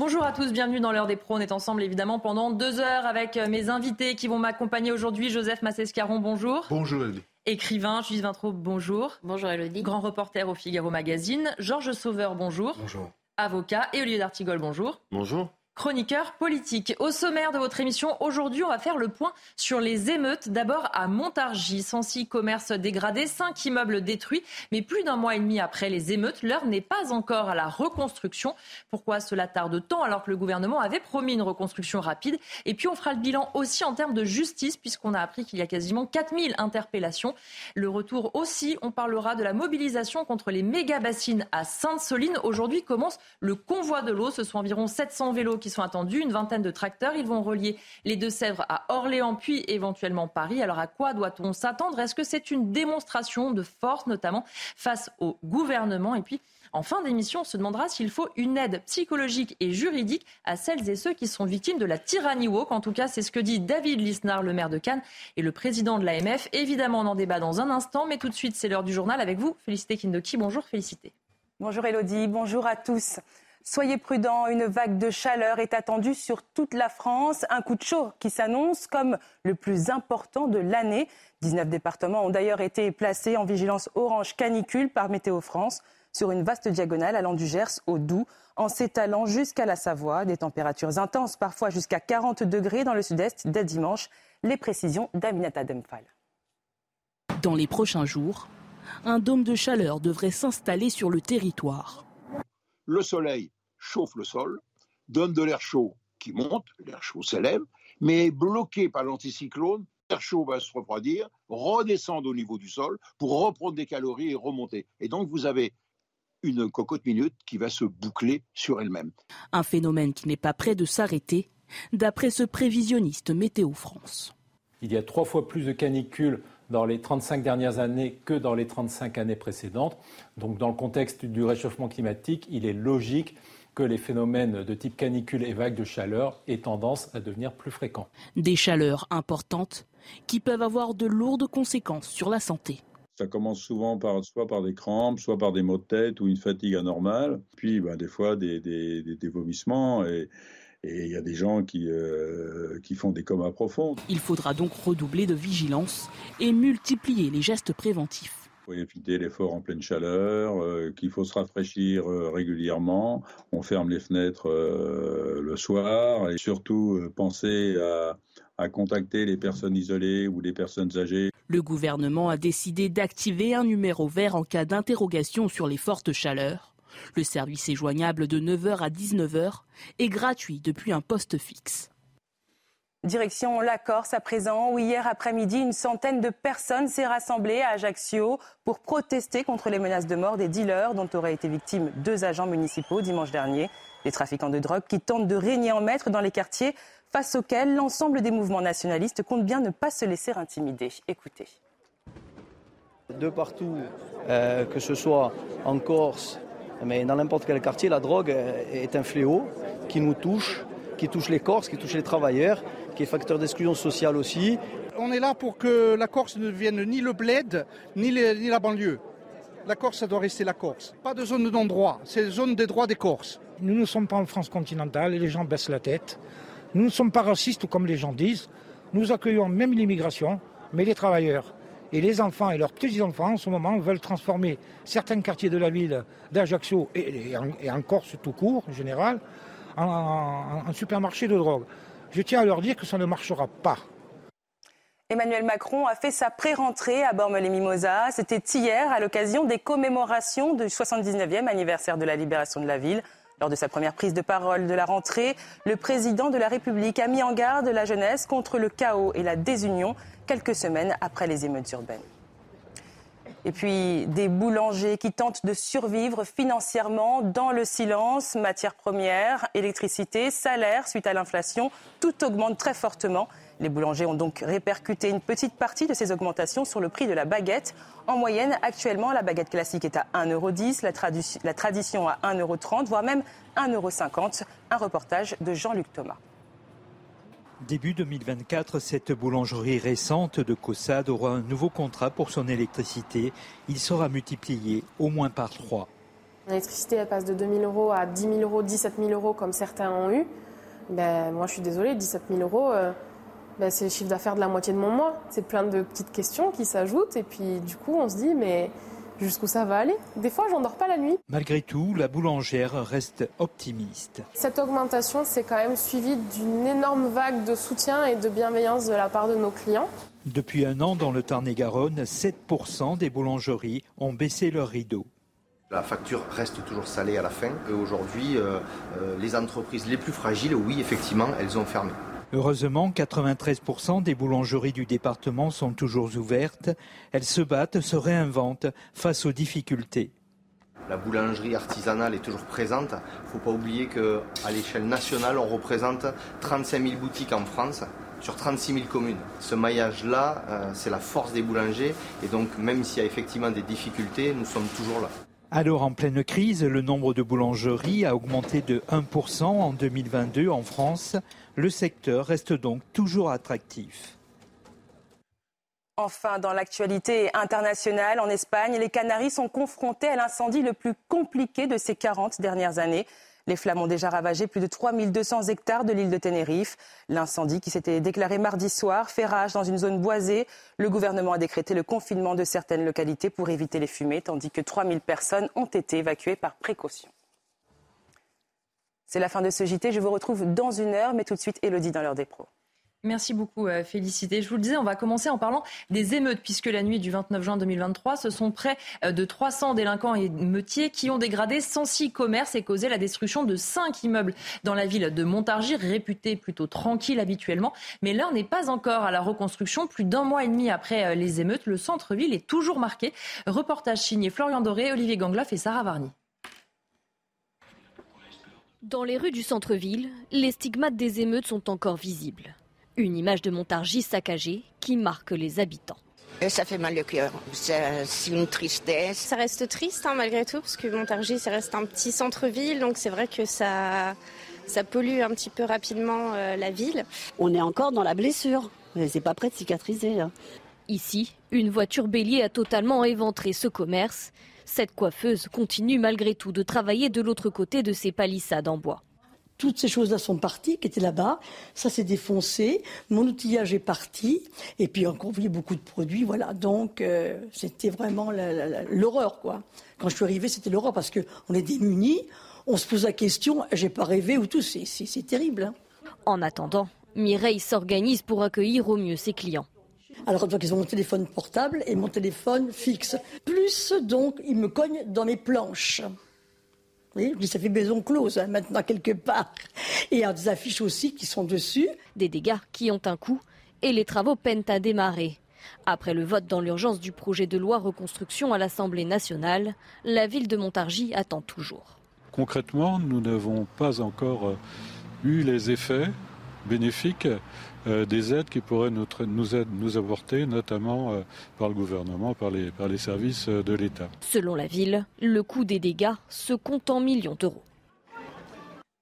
Bonjour à tous, bienvenue dans l'heure des pros. On est ensemble évidemment pendant deux heures avec euh, mes invités qui vont m'accompagner aujourd'hui. Joseph Massescaron, bonjour. Bonjour Elodie. Écrivain, Jules Vintraud, bonjour. Bonjour Elodie. Grand reporter au Figaro Magazine. Georges Sauveur, bonjour. Bonjour. Avocat. Et Olivier d'Artigol, bonjour. Bonjour chroniqueur politique. Au sommaire de votre émission, aujourd'hui, on va faire le point sur les émeutes. D'abord à Montargis, 106 commerces dégradés, 5 immeubles détruits. Mais plus d'un mois et demi après les émeutes, l'heure n'est pas encore à la reconstruction. Pourquoi cela tarde tant alors que le gouvernement avait promis une reconstruction rapide? Et puis on fera le bilan aussi en termes de justice, puisqu'on a appris qu'il y a quasiment 4000 interpellations. Le retour aussi, on parlera de la mobilisation contre les méga-bassines à Sainte-Soline. Aujourd'hui commence le convoi de l'eau. Ce sont environ 700 vélos qui sont attendus, une vingtaine de tracteurs. Ils vont relier les Deux-Sèvres à Orléans, puis éventuellement Paris. Alors à quoi doit-on s'attendre? Est-ce que c'est une démonstration de force, notamment face au gouvernement? Et puis, en fin d'émission, on se demandera s'il faut une aide psychologique et juridique à celles et ceux qui sont victimes de la tyrannie woke. En tout cas, c'est ce que dit David Lisnard, le maire de Cannes et le président de l'AMF. Évidemment, on en débat dans un instant, mais tout de suite, c'est l'heure du journal avec vous. Félicité Kindoki, bonjour, félicité. Bonjour Elodie, bonjour à tous. Soyez prudents, une vague de chaleur est attendue sur toute la France. Un coup de chaud qui s'annonce comme le plus important de l'année. 19 départements ont d'ailleurs été placés en vigilance orange canicule par Météo France sur une vaste diagonale allant du Gers au Doubs en s'étalant jusqu'à la Savoie. Des températures intenses, parfois jusqu'à 40 degrés dans le sud-est dès dimanche. Les précisions d'Aminata Demphal. Dans les prochains jours, un dôme de chaleur devrait s'installer sur le territoire le soleil chauffe le sol, donne de l'air chaud qui monte, l'air chaud s'élève, mais est bloqué par l'anticyclone. L'air chaud va se refroidir, redescendre au niveau du sol pour reprendre des calories et remonter. Et donc vous avez une cocotte minute qui va se boucler sur elle-même. Un phénomène qui n'est pas prêt de s'arrêter, d'après ce prévisionniste Météo France. Il y a trois fois plus de canicules dans les 35 dernières années que dans les 35 années précédentes. Donc dans le contexte du réchauffement climatique, il est logique que les phénomènes de type canicule et vagues de chaleur aient tendance à devenir plus fréquents. Des chaleurs importantes qui peuvent avoir de lourdes conséquences sur la santé. Ça commence souvent par, soit par des crampes, soit par des maux de tête ou une fatigue anormale, puis ben, des fois des, des, des, des vomissements. Et, et il y a des gens qui, euh, qui font des comas profonds. Il faudra donc redoubler de vigilance et multiplier les gestes préventifs. Il faut éviter l'effort en pleine chaleur, euh, qu'il faut se rafraîchir euh, régulièrement. On ferme les fenêtres euh, le soir et surtout penser à, à contacter les personnes isolées ou les personnes âgées. Le gouvernement a décidé d'activer un numéro vert en cas d'interrogation sur les fortes chaleurs. Le service est joignable de 9h à 19h et gratuit depuis un poste fixe. Direction la Corse à présent, où hier après-midi, une centaine de personnes s'est rassemblée à Ajaccio pour protester contre les menaces de mort des dealers dont auraient été victimes deux agents municipaux dimanche dernier. Les trafiquants de drogue qui tentent de régner en maître dans les quartiers face auxquels l'ensemble des mouvements nationalistes comptent bien ne pas se laisser intimider. Écoutez. De partout, euh, que ce soit en Corse, mais dans n'importe quel quartier, la drogue est un fléau qui nous touche, qui touche les Corses, qui touche les travailleurs, qui est facteur d'exclusion sociale aussi. On est là pour que la Corse ne devienne ni le bled, ni, les, ni la banlieue. La Corse, ça doit rester la Corse. Pas de zone de non-droit, c'est la zone des droits des Corses. Nous ne sommes pas en France continentale et les gens baissent la tête. Nous ne sommes pas racistes comme les gens disent. Nous accueillons même l'immigration, mais les travailleurs et les enfants et leurs petits-enfants, en ce moment, veulent transformer certains quartiers de la ville d'Ajaccio et, en Corse tout court, en général, en supermarché de drogue. Je tiens à leur dire que ça ne marchera pas. Emmanuel Macron a fait sa pré-rentrée à Bormes-les-Mimosas. C'était hier à l'occasion des commémorations du 79e anniversaire de la libération de la ville. Lors de sa première prise de parole de la rentrée, le président de la République a mis en garde la jeunesse contre le chaos et la désunion quelques semaines après les émeutes urbaines. Et puis des boulangers qui tentent de survivre financièrement dans le silence, matières premières, électricité, salaire suite à l'inflation, tout augmente très fortement. Les boulangers ont donc répercuté une petite partie de ces augmentations sur le prix de la baguette. En moyenne, actuellement, la baguette classique est à 1,10€, la, la tradition à 1,30€, voire même 1,50€. Un reportage de Jean-Luc Thomas. Début 2024, cette boulangerie récente de Caussade aura un nouveau contrat pour son électricité. Il sera multiplié au moins par trois. L'électricité, passe de 2 000 euros à 10 000 euros, 17 000 euros, comme certains ont eu. Ben, moi, je suis désolée, 17 000 euros, euh, ben, c'est le chiffre d'affaires de la moitié de mon mois. C'est plein de petites questions qui s'ajoutent. Et puis, du coup, on se dit, mais jusqu'où ça va aller Des fois, j'en dors pas la nuit. Malgré tout, la boulangère reste optimiste. Cette augmentation, c'est quand même suivi d'une énorme vague de soutien et de bienveillance de la part de nos clients. Depuis un an, dans le Tarn-et-Garonne, 7% des boulangeries ont baissé leurs rideaux. La facture reste toujours salée à la fin. Aujourd'hui, euh, euh, les entreprises les plus fragiles, oui, effectivement, elles ont fermé. Heureusement, 93% des boulangeries du département sont toujours ouvertes. Elles se battent, se réinventent face aux difficultés. La boulangerie artisanale est toujours présente. Il ne faut pas oublier qu'à l'échelle nationale, on représente 35 000 boutiques en France sur 36 000 communes. Ce maillage-là, euh, c'est la force des boulangers. Et donc, même s'il y a effectivement des difficultés, nous sommes toujours là. Alors en pleine crise, le nombre de boulangeries a augmenté de 1% en 2022 en France. Le secteur reste donc toujours attractif. Enfin, dans l'actualité internationale, en Espagne, les Canaries sont confrontés à l'incendie le plus compliqué de ces 40 dernières années. Les flammes ont déjà ravagé plus de 3200 hectares de l'île de Tenerife. L'incendie qui s'était déclaré mardi soir fait rage dans une zone boisée. Le gouvernement a décrété le confinement de certaines localités pour éviter les fumées, tandis que 3000 personnes ont été évacuées par précaution. C'est la fin de ce JT. Je vous retrouve dans une heure, mais tout de suite, Elodie dans l'heure des pros. Merci beaucoup, euh, Félicité. Je vous le disais, on va commencer en parlant des émeutes, puisque la nuit du 29 juin 2023, ce sont près euh, de 300 délinquants et meutiers qui ont dégradé 106 commerces et causé la destruction de 5 immeubles dans la ville de Montargis, réputée plutôt tranquille habituellement. Mais l'heure n'est pas encore à la reconstruction. Plus d'un mois et demi après euh, les émeutes, le centre-ville est toujours marqué. Reportage signé Florian Doré, Olivier Gangloff et Sarah Varny. Dans les rues du centre-ville, les stigmates des émeutes sont encore visibles. Une image de Montargis saccagée qui marque les habitants. ça fait mal le cœur, c'est une tristesse. Ça reste triste hein, malgré tout, parce que Montargis, ça reste un petit centre-ville, donc c'est vrai que ça, ça pollue un petit peu rapidement euh, la ville. On est encore dans la blessure, c'est pas prêt de cicatriser. Hein. Ici, une voiture bélier a totalement éventré ce commerce. Cette coiffeuse continue malgré tout de travailler de l'autre côté de ces palissades en bois toutes ces choses-là sont parties, qui étaient là-bas. Ça s'est défoncé. Mon outillage est parti. Et puis encore, vous beaucoup de produits. Voilà. Donc, euh, c'était vraiment l'horreur, quoi. Quand je suis arrivée, c'était l'horreur parce qu'on est démunis. On se pose la question, j'ai pas rêvé ou tout. C'est terrible. Hein. En attendant, Mireille s'organise pour accueillir au mieux ses clients. Alors, donc, ils ont mon téléphone portable et mon téléphone fixe. Plus, donc, ils me cognent dans mes planches. Oui, ça fait maison close hein, maintenant quelque part. Et il y a des affiches aussi qui sont dessus. Des dégâts qui ont un coût et les travaux peinent à démarrer. Après le vote dans l'urgence du projet de loi reconstruction à l'Assemblée nationale, la ville de Montargis attend toujours. Concrètement, nous n'avons pas encore euh, eu les effets bénéfiques euh, des aides qui pourraient nous, nous, apporter, notamment euh, par le gouvernement, par les, par les services euh, de l'État. Selon la ville, le coût des dégâts se compte en millions d'euros.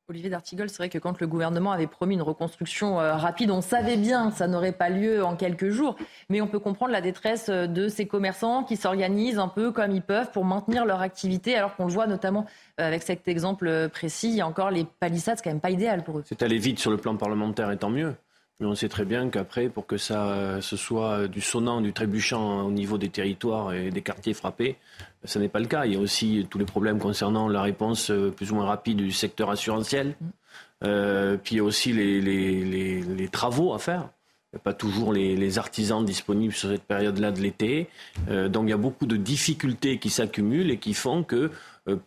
Olivier D'Artigol, c'est vrai que quand le gouvernement avait promis une reconstruction rapide, on savait bien que ça n'aurait pas lieu en quelques jours. Mais on peut comprendre la détresse de ces commerçants qui s'organisent un peu comme ils peuvent pour maintenir leur activité, alors qu'on le voit notamment avec cet exemple précis. Il y a encore les palissades, c'est quand même pas idéal pour eux. C'est allé vite sur le plan parlementaire, et tant mieux. Mais on sait très bien qu'après, pour que ça ce soit du sonnant, du trébuchant au niveau des territoires et des quartiers frappés, ce n'est pas le cas. Il y a aussi tous les problèmes concernant la réponse euh, plus ou moins rapide du secteur assurantiel. Euh, puis il y a aussi les, les, les, travaux à faire. Il n'y a pas toujours les, artisans disponibles sur cette période-là de l'été. Euh, donc il y a beaucoup de difficultés qui s'accumulent et qui font que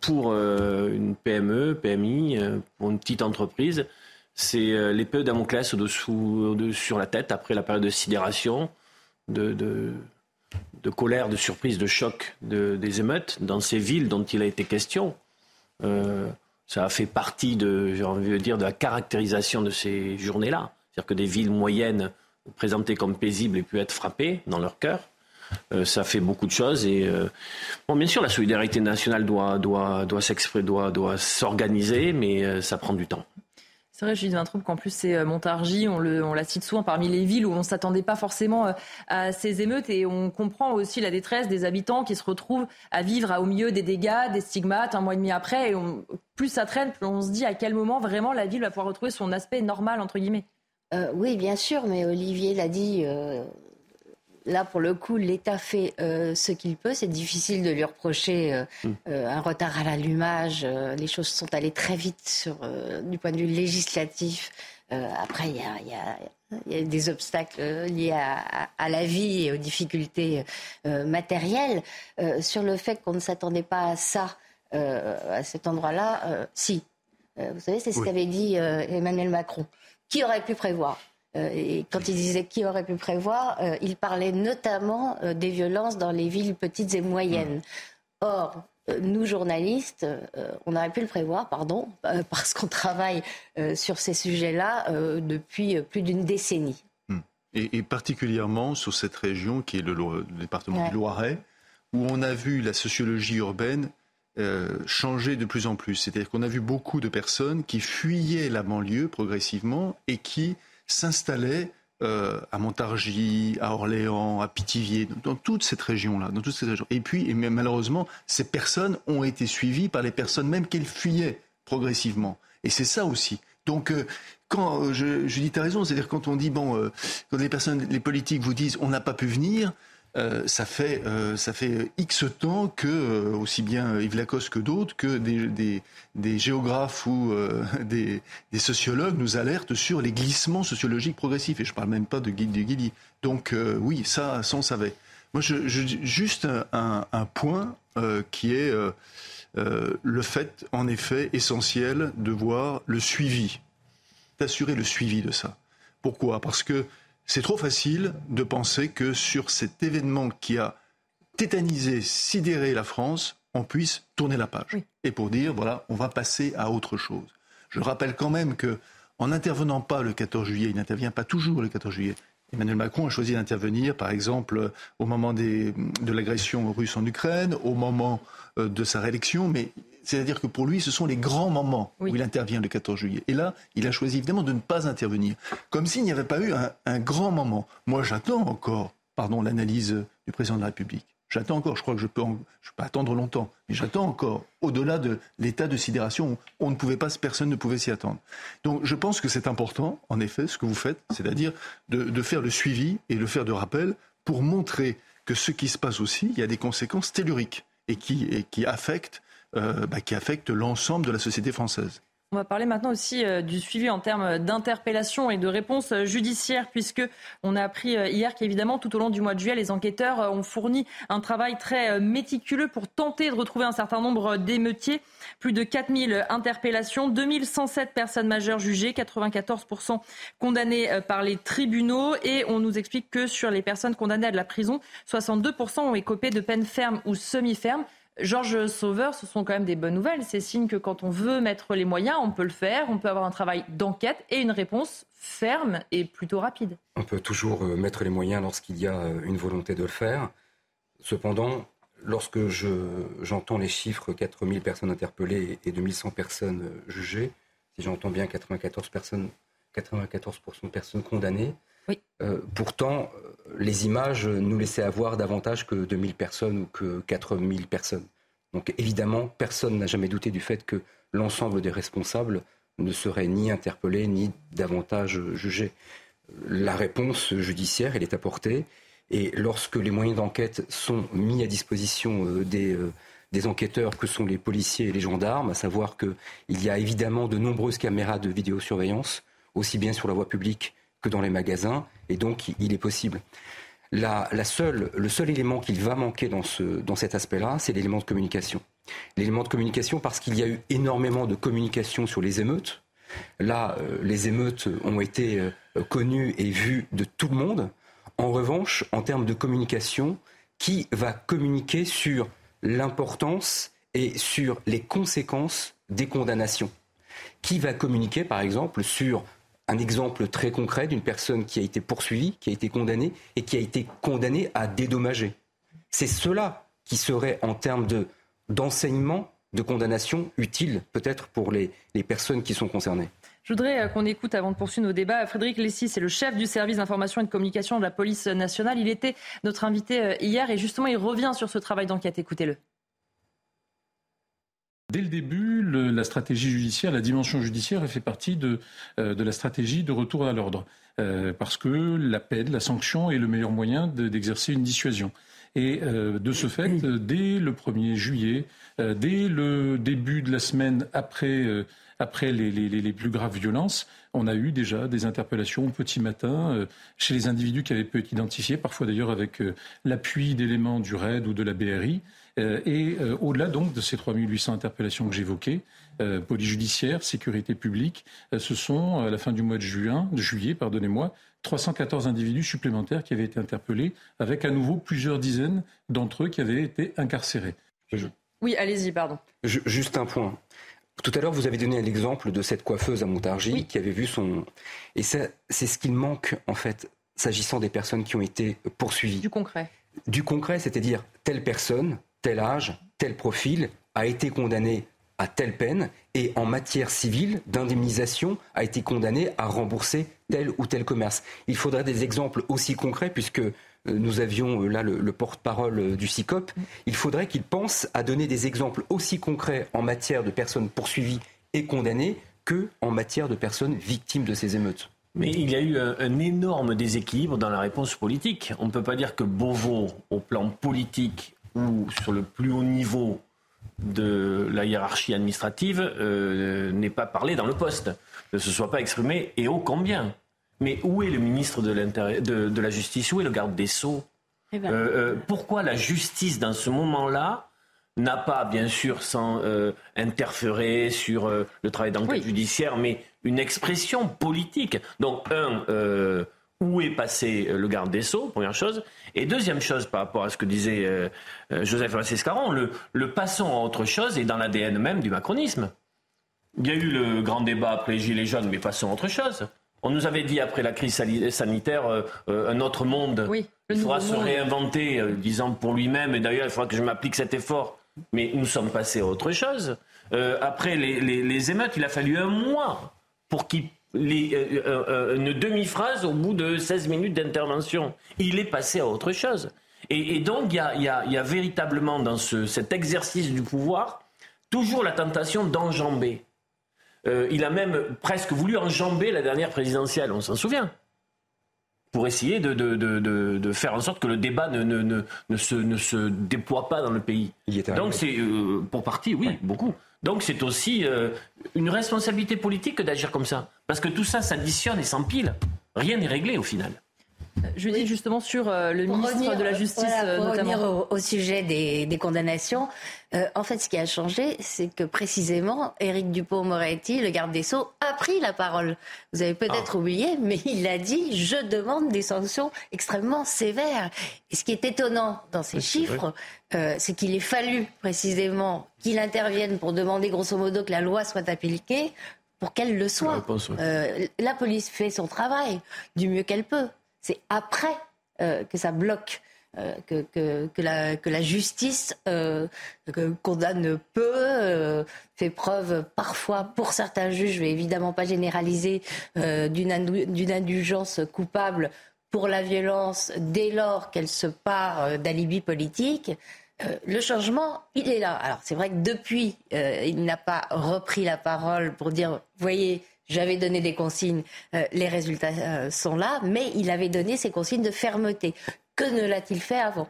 pour une PME, PMI, pour une petite entreprise, c'est euh, l'épée Damoclès au-dessous, sur la tête après la période de sidération, de, de, colère, de surprise, de choc des émeutes dans ces villes dont il a été question. Euh, ça a fait partie de, envie de dire, de la caractérisation de ces journées-là. C'est-à-dire que des villes moyennes présentées comme paisibles aient pu être frappées dans leur cœur. Euh, ça fait beaucoup de choses et bon, bien sûr, la solidarité nationale doit, doit, doit s'exprimer, doit, doit s'organiser, mais ça prend du temps. C'est vrai, Judith Vintraube, qu'en plus c'est euh, Montargis, on, le, on la cite souvent parmi les villes où on ne s'attendait pas forcément euh, à ces émeutes et on comprend aussi la détresse des habitants qui se retrouvent à vivre au milieu des dégâts, des stigmates un mois et demi après. Et plus ça traîne, plus on se dit à quel moment vraiment la ville va pouvoir retrouver son aspect normal, entre guillemets. Euh, oui, bien sûr, mais Olivier l'a dit, là, pour le coup, l'État fait euh, ce qu'il peut. C'est difficile de lui reprocher euh, mm. euh, un retard à l'allumage. les choses sont allées très vite sur, du point de vue législatif. après, il y a, des obstacles liés à, la vie et aux difficultés matérielles. sur le fait qu'on ne s'attendait pas à ça, à cet endroit-là, si. vous savez, c'est ce qu'avait dit Emmanuel Macron. Qui aurait pu prévoir? Et quand il disait qui aurait pu prévoir, euh, il parlait notamment euh, des violences dans les villes petites et moyennes. Mmh. Or, nous, journalistes, on aurait pu le prévoir, pardon, parce qu'on travaille sur ces sujets-là depuis plus d'une décennie. Mmh. Et, particulièrement sur cette région qui est le, département du Loiret, où on a vu la sociologie urbaine changer de plus en plus. C'est-à-dire qu'on a vu beaucoup de personnes qui fuyaient la banlieue progressivement et qui s'installaient euh, à Montargis, à Orléans, à Pithiviers, dans, toute cette région-là, dans toute cette région. Et puis, et malheureusement, ces personnes ont été suivies par les personnes même qu'elles fuyaient progressivement. Et c'est ça aussi. Donc, euh, quand euh, je, je dis, tu as raison, c'est-à-dire quand on dit, bon, quand les personnes, les politiques vous disent, on n'a pas pu venir, euh, ça fait euh, ça fait X temps que euh, aussi bien Yves Lacoste que d'autres, que des, des, géographes ou des, sociologues nous alertent sur les glissements sociologiques progressifs. Et je parle même pas de Guilly. Donc oui, ça, ça on savait. Moi, juste un point qui est le fait, en effet, essentiel de voir le suivi, d'assurer le suivi de ça. Pourquoi? Parce que c'est trop facile de penser que sur cet événement qui a tétanisé, sidéré la France, on puisse tourner la page. Et pour dire, voilà, on va passer à autre chose. Je rappelle quand même que, en n'intervenant pas le 14 juillet, il n'intervient pas toujours le 14 juillet. Emmanuel Macron a choisi d'intervenir, par exemple, au moment de l'agression russe en Ukraine, au moment euh, de sa réélection, mais c'est-à-dire que pour lui, ce sont les grands moments où il intervient le 14 juillet. Et là, il a choisi évidemment de ne pas intervenir, comme s'il n'y avait pas eu un, grand moment. Moi, j'attends encore, pardon, l'analyse du président de la République. J'attends encore, je crois que je peux, je peux attendre longtemps, mais j'attends encore, au-delà de l'état de sidération, on ne pouvait pas, personne ne pouvait s'y attendre. Donc je pense que c'est important, en effet, ce que vous faites, c'est-à-dire de, faire le suivi et le faire de rappel pour montrer que ce qui se passe aussi, il y a des conséquences telluriques et qui, et qui affectent euh, bah, qui affecte l'ensemble de la société française. On va parler maintenant aussi euh, du suivi en termes d'interpellation et de réponse euh, judiciaire, puisque on a appris hier qu'évidemment, tout au long du mois de juillet, les enquêteurs ont fourni un travail très méticuleux pour tenter de retrouver un certain nombre d'émeutiers. Plus de 4000 interpellations, 2107 personnes majeures jugées, 94% condamnées par les tribunaux. Et on nous explique que sur les personnes condamnées à de la prison, 62% ont écopé de peines fermes ou semi-fermes. Georges Sauveur, ce sont quand même des bonnes nouvelles. C'est signe que quand on veut mettre les moyens, on peut le faire. On peut avoir un travail d'enquête et une réponse ferme et plutôt rapide. On peut toujours euh, mettre les moyens lorsqu'il y a euh, une volonté de le faire. Cependant, lorsque j'entends les chiffres 4000 personnes interpellées et 2100 personnes euh, jugées, si j'entends bien 94 personnes, 94% de personnes condamnées, pourtant, les images nous laissaient avoir davantage que 2000 personnes ou que 4000 personnes. Donc évidemment, personne n'a jamais douté du fait que l'ensemble des responsables ne seraient ni interpellés ni davantage jugés. La réponse judiciaire, elle est apportée. Et lorsque les moyens d'enquête sont mis à disposition euh, euh, des, enquêteurs que sont les policiers et les gendarmes, à savoir qu'il y a évidemment de nombreuses caméras de vidéosurveillance, aussi bien sur la voie publique que dans les magasins, et donc il est possible. La, seule, le seul élément qu'il va manquer dans, ce, dans cet aspect-là, c'est l'élément de communication. L'élément de communication parce qu'il y a eu énormément de communication sur les émeutes. Là, euh, les émeutes ont été euh, connues et vues de tout le monde. En revanche, en termes de communication, qui va communiquer sur l'importance et sur les conséquences des condamnations? Qui va communiquer, par exemple, sur un exemple très concret d'une personne qui a été poursuivie, qui a été condamnée et qui a été condamnée à dédommager. C'est cela qui serait en termes de, d'enseignement, de condamnation utile peut-être pour les, les personnes qui sont concernées. Je voudrais qu'on écoute avant de poursuivre nos débats. Frédéric Lessy, c'est le chef du service d'information et de communication de la police nationale. Il était notre invité hier et justement il revient sur ce travail d'enquête. Écoutez-le. Dès le début, la stratégie judiciaire, la dimension judiciaire, fait partie de, de la stratégie de retour à l'ordre. Euh, parce que la peine, la sanction est le meilleur moyen d'exercer une dissuasion. Et euh, de ce fait, dès le 1er juillet, euh, dès le début de la semaine après, après les, les, les, plus graves violences, on a eu déjà des interpellations au petit matin chez les individus qui avaient pu être identifiés, parfois d'ailleurs avec l'appui d'éléments du RAID ou de la BRI. Et au-delà donc de ces 3800 interpellations que j'évoquais, euh, police judiciaire, sécurité publique, euh, ce sont, à la fin du mois de, juin, de juillet, pardonnez-moi, 314 individus supplémentaires qui avaient été interpellés, avec à nouveau plusieurs dizaines d'entre eux qui avaient été incarcérés. Oui, allez-y, pardon. juste un point. Tout à l'heure, vous avez donné l'exemple de cette coiffeuse à Montargis qui avait vu son. Et c'est ce qu'il manque, en fait, s'agissant des personnes qui ont été poursuivies. Du concret. Du concret, c'est-à-dire telle personne, tel âge, tel profil a été condamné à telle peine et en matière civile d'indemnisation a été condamné à rembourser tel ou tel commerce. Il faudrait des exemples aussi concrets puisque euh, nous avions euh, là le, porte-parole euh, du CICOP. Il faudrait qu'il pense à donner des exemples aussi concrets en matière de personnes poursuivies et condamnées que en matière de personnes victimes de ces émeutes. Mais il y a eu un, énorme déséquilibre dans la réponse politique. On ne peut pas dire que Beauvau, au plan politique ou sur le plus haut niveau, de la hiérarchie administrative euh, n'est pas parlé dans le poste, ne se soit pas exprimé, et ô combien. Mais où est le ministre de, de, de la Justice Où est le garde des Sceaux? Eh ben. euh, euh, Pourquoi la justice, dans ce moment-là, n'a pas, bien sûr, sans interférer sur le travail d'enquête judiciaire, mais une expression politique? Donc, un où est passé euh, le garde des Sceaux, première chose. Et deuxième chose, par rapport à ce que disait euh, euh, Joseph Francis Caron, le, le, passons à autre chose est dans l'ADN même du macronisme. Il y a eu le grand débat après les Gilets jaunes, mais passons à autre chose. On nous avait dit après la crise sanitaire un autre monde. Oui, il faudra se réinventer, disant pour lui-même, et d'ailleurs il faudra que je m'applique cet effort. Mais nous sommes passés à autre chose. après les, les, les émeutes, il a fallu un mois pour qu'ils les, euh, euh, euh, une demi-phrase au bout de 16 minutes d'intervention. Il est passé à autre chose. Et, donc, il y a, y, a, y a, véritablement dans ce, cet exercice du pouvoir toujours la tentation d'enjamber. il a même presque voulu enjamber la dernière présidentielle, on s'en souvient pour essayer de, de, de, de, faire en sorte que le débat ne, ne, ne, ne, se, ne se déploie pas dans le pays. Donc c'est pour partie, oui, beaucoup. Donc c'est aussi euh, une responsabilité politique d'agir comme ça. Parce que tout ça s'additionne et s'empile. Rien n'est réglé au final. Je dis justement sur euh, le ministre de la Justice. Voilà, pour revenir au, sujet des, condamnations, euh, en fait, ce qui a changé, c'est que précisément, Éric Dupont-Moretti, le garde des Sceaux, a pris la parole. Vous avez peut-être ah. oublié, mais il a dit Je demande des sanctions extrêmement sévères. Et ce qui est étonnant dans ces chiffres, euh, c'est qu'il ait fallu précisément qu'il intervienne pour demander, grosso modo, que la loi soit appliquée pour qu'elle le soit. la police fait son travail du mieux qu'elle peut. C'est après euh, que ça bloque. Euh, que, la, justice euh, condamne peu, fait preuve parfois, pour certains juges, je vais évidemment pas généraliser, d'une indulgence coupable pour la violence dès lors qu'elle se part d'alibi politique. le changement, il est là. Alors c'est vrai que depuis, il n'a pas repris la parole pour dire, voyez, j'avais donné des consignes, euh, les résultats euh, sont là, mais il avait donné ces consignes de fermeté. Que ne l'a-t-il fait avant?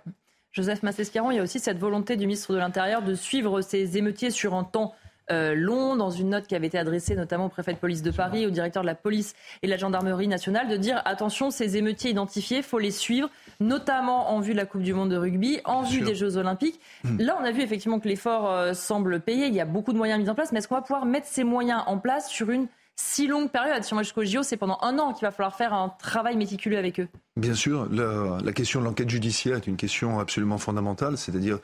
Joseph Massescaron, il y a aussi cette volonté du ministre de l'Intérieur de suivre ces émeutiers sur un temps euh, long, dans une note qui avait été adressée notamment au préfet de police de Paris, au directeur de la police et de la gendarmerie nationale, de dire attention, ces émeutiers identifiés, il faut les suivre, notamment en vue de la Coupe du Monde de rugby, en vue des Jeux Olympiques. Hmm. Là, on a vu effectivement que l'effort semble payer, il y a beaucoup de moyens mis en place, mais est-ce qu'on va pouvoir mettre ces moyens en place sur une si longue période. Si on va jusqu'au JO, c'est pendant un an qu'il va falloir faire un travail méticuleux avec eux. Bien sûr, la, question de l'enquête judiciaire est une question absolument fondamentale, c'est-à-dire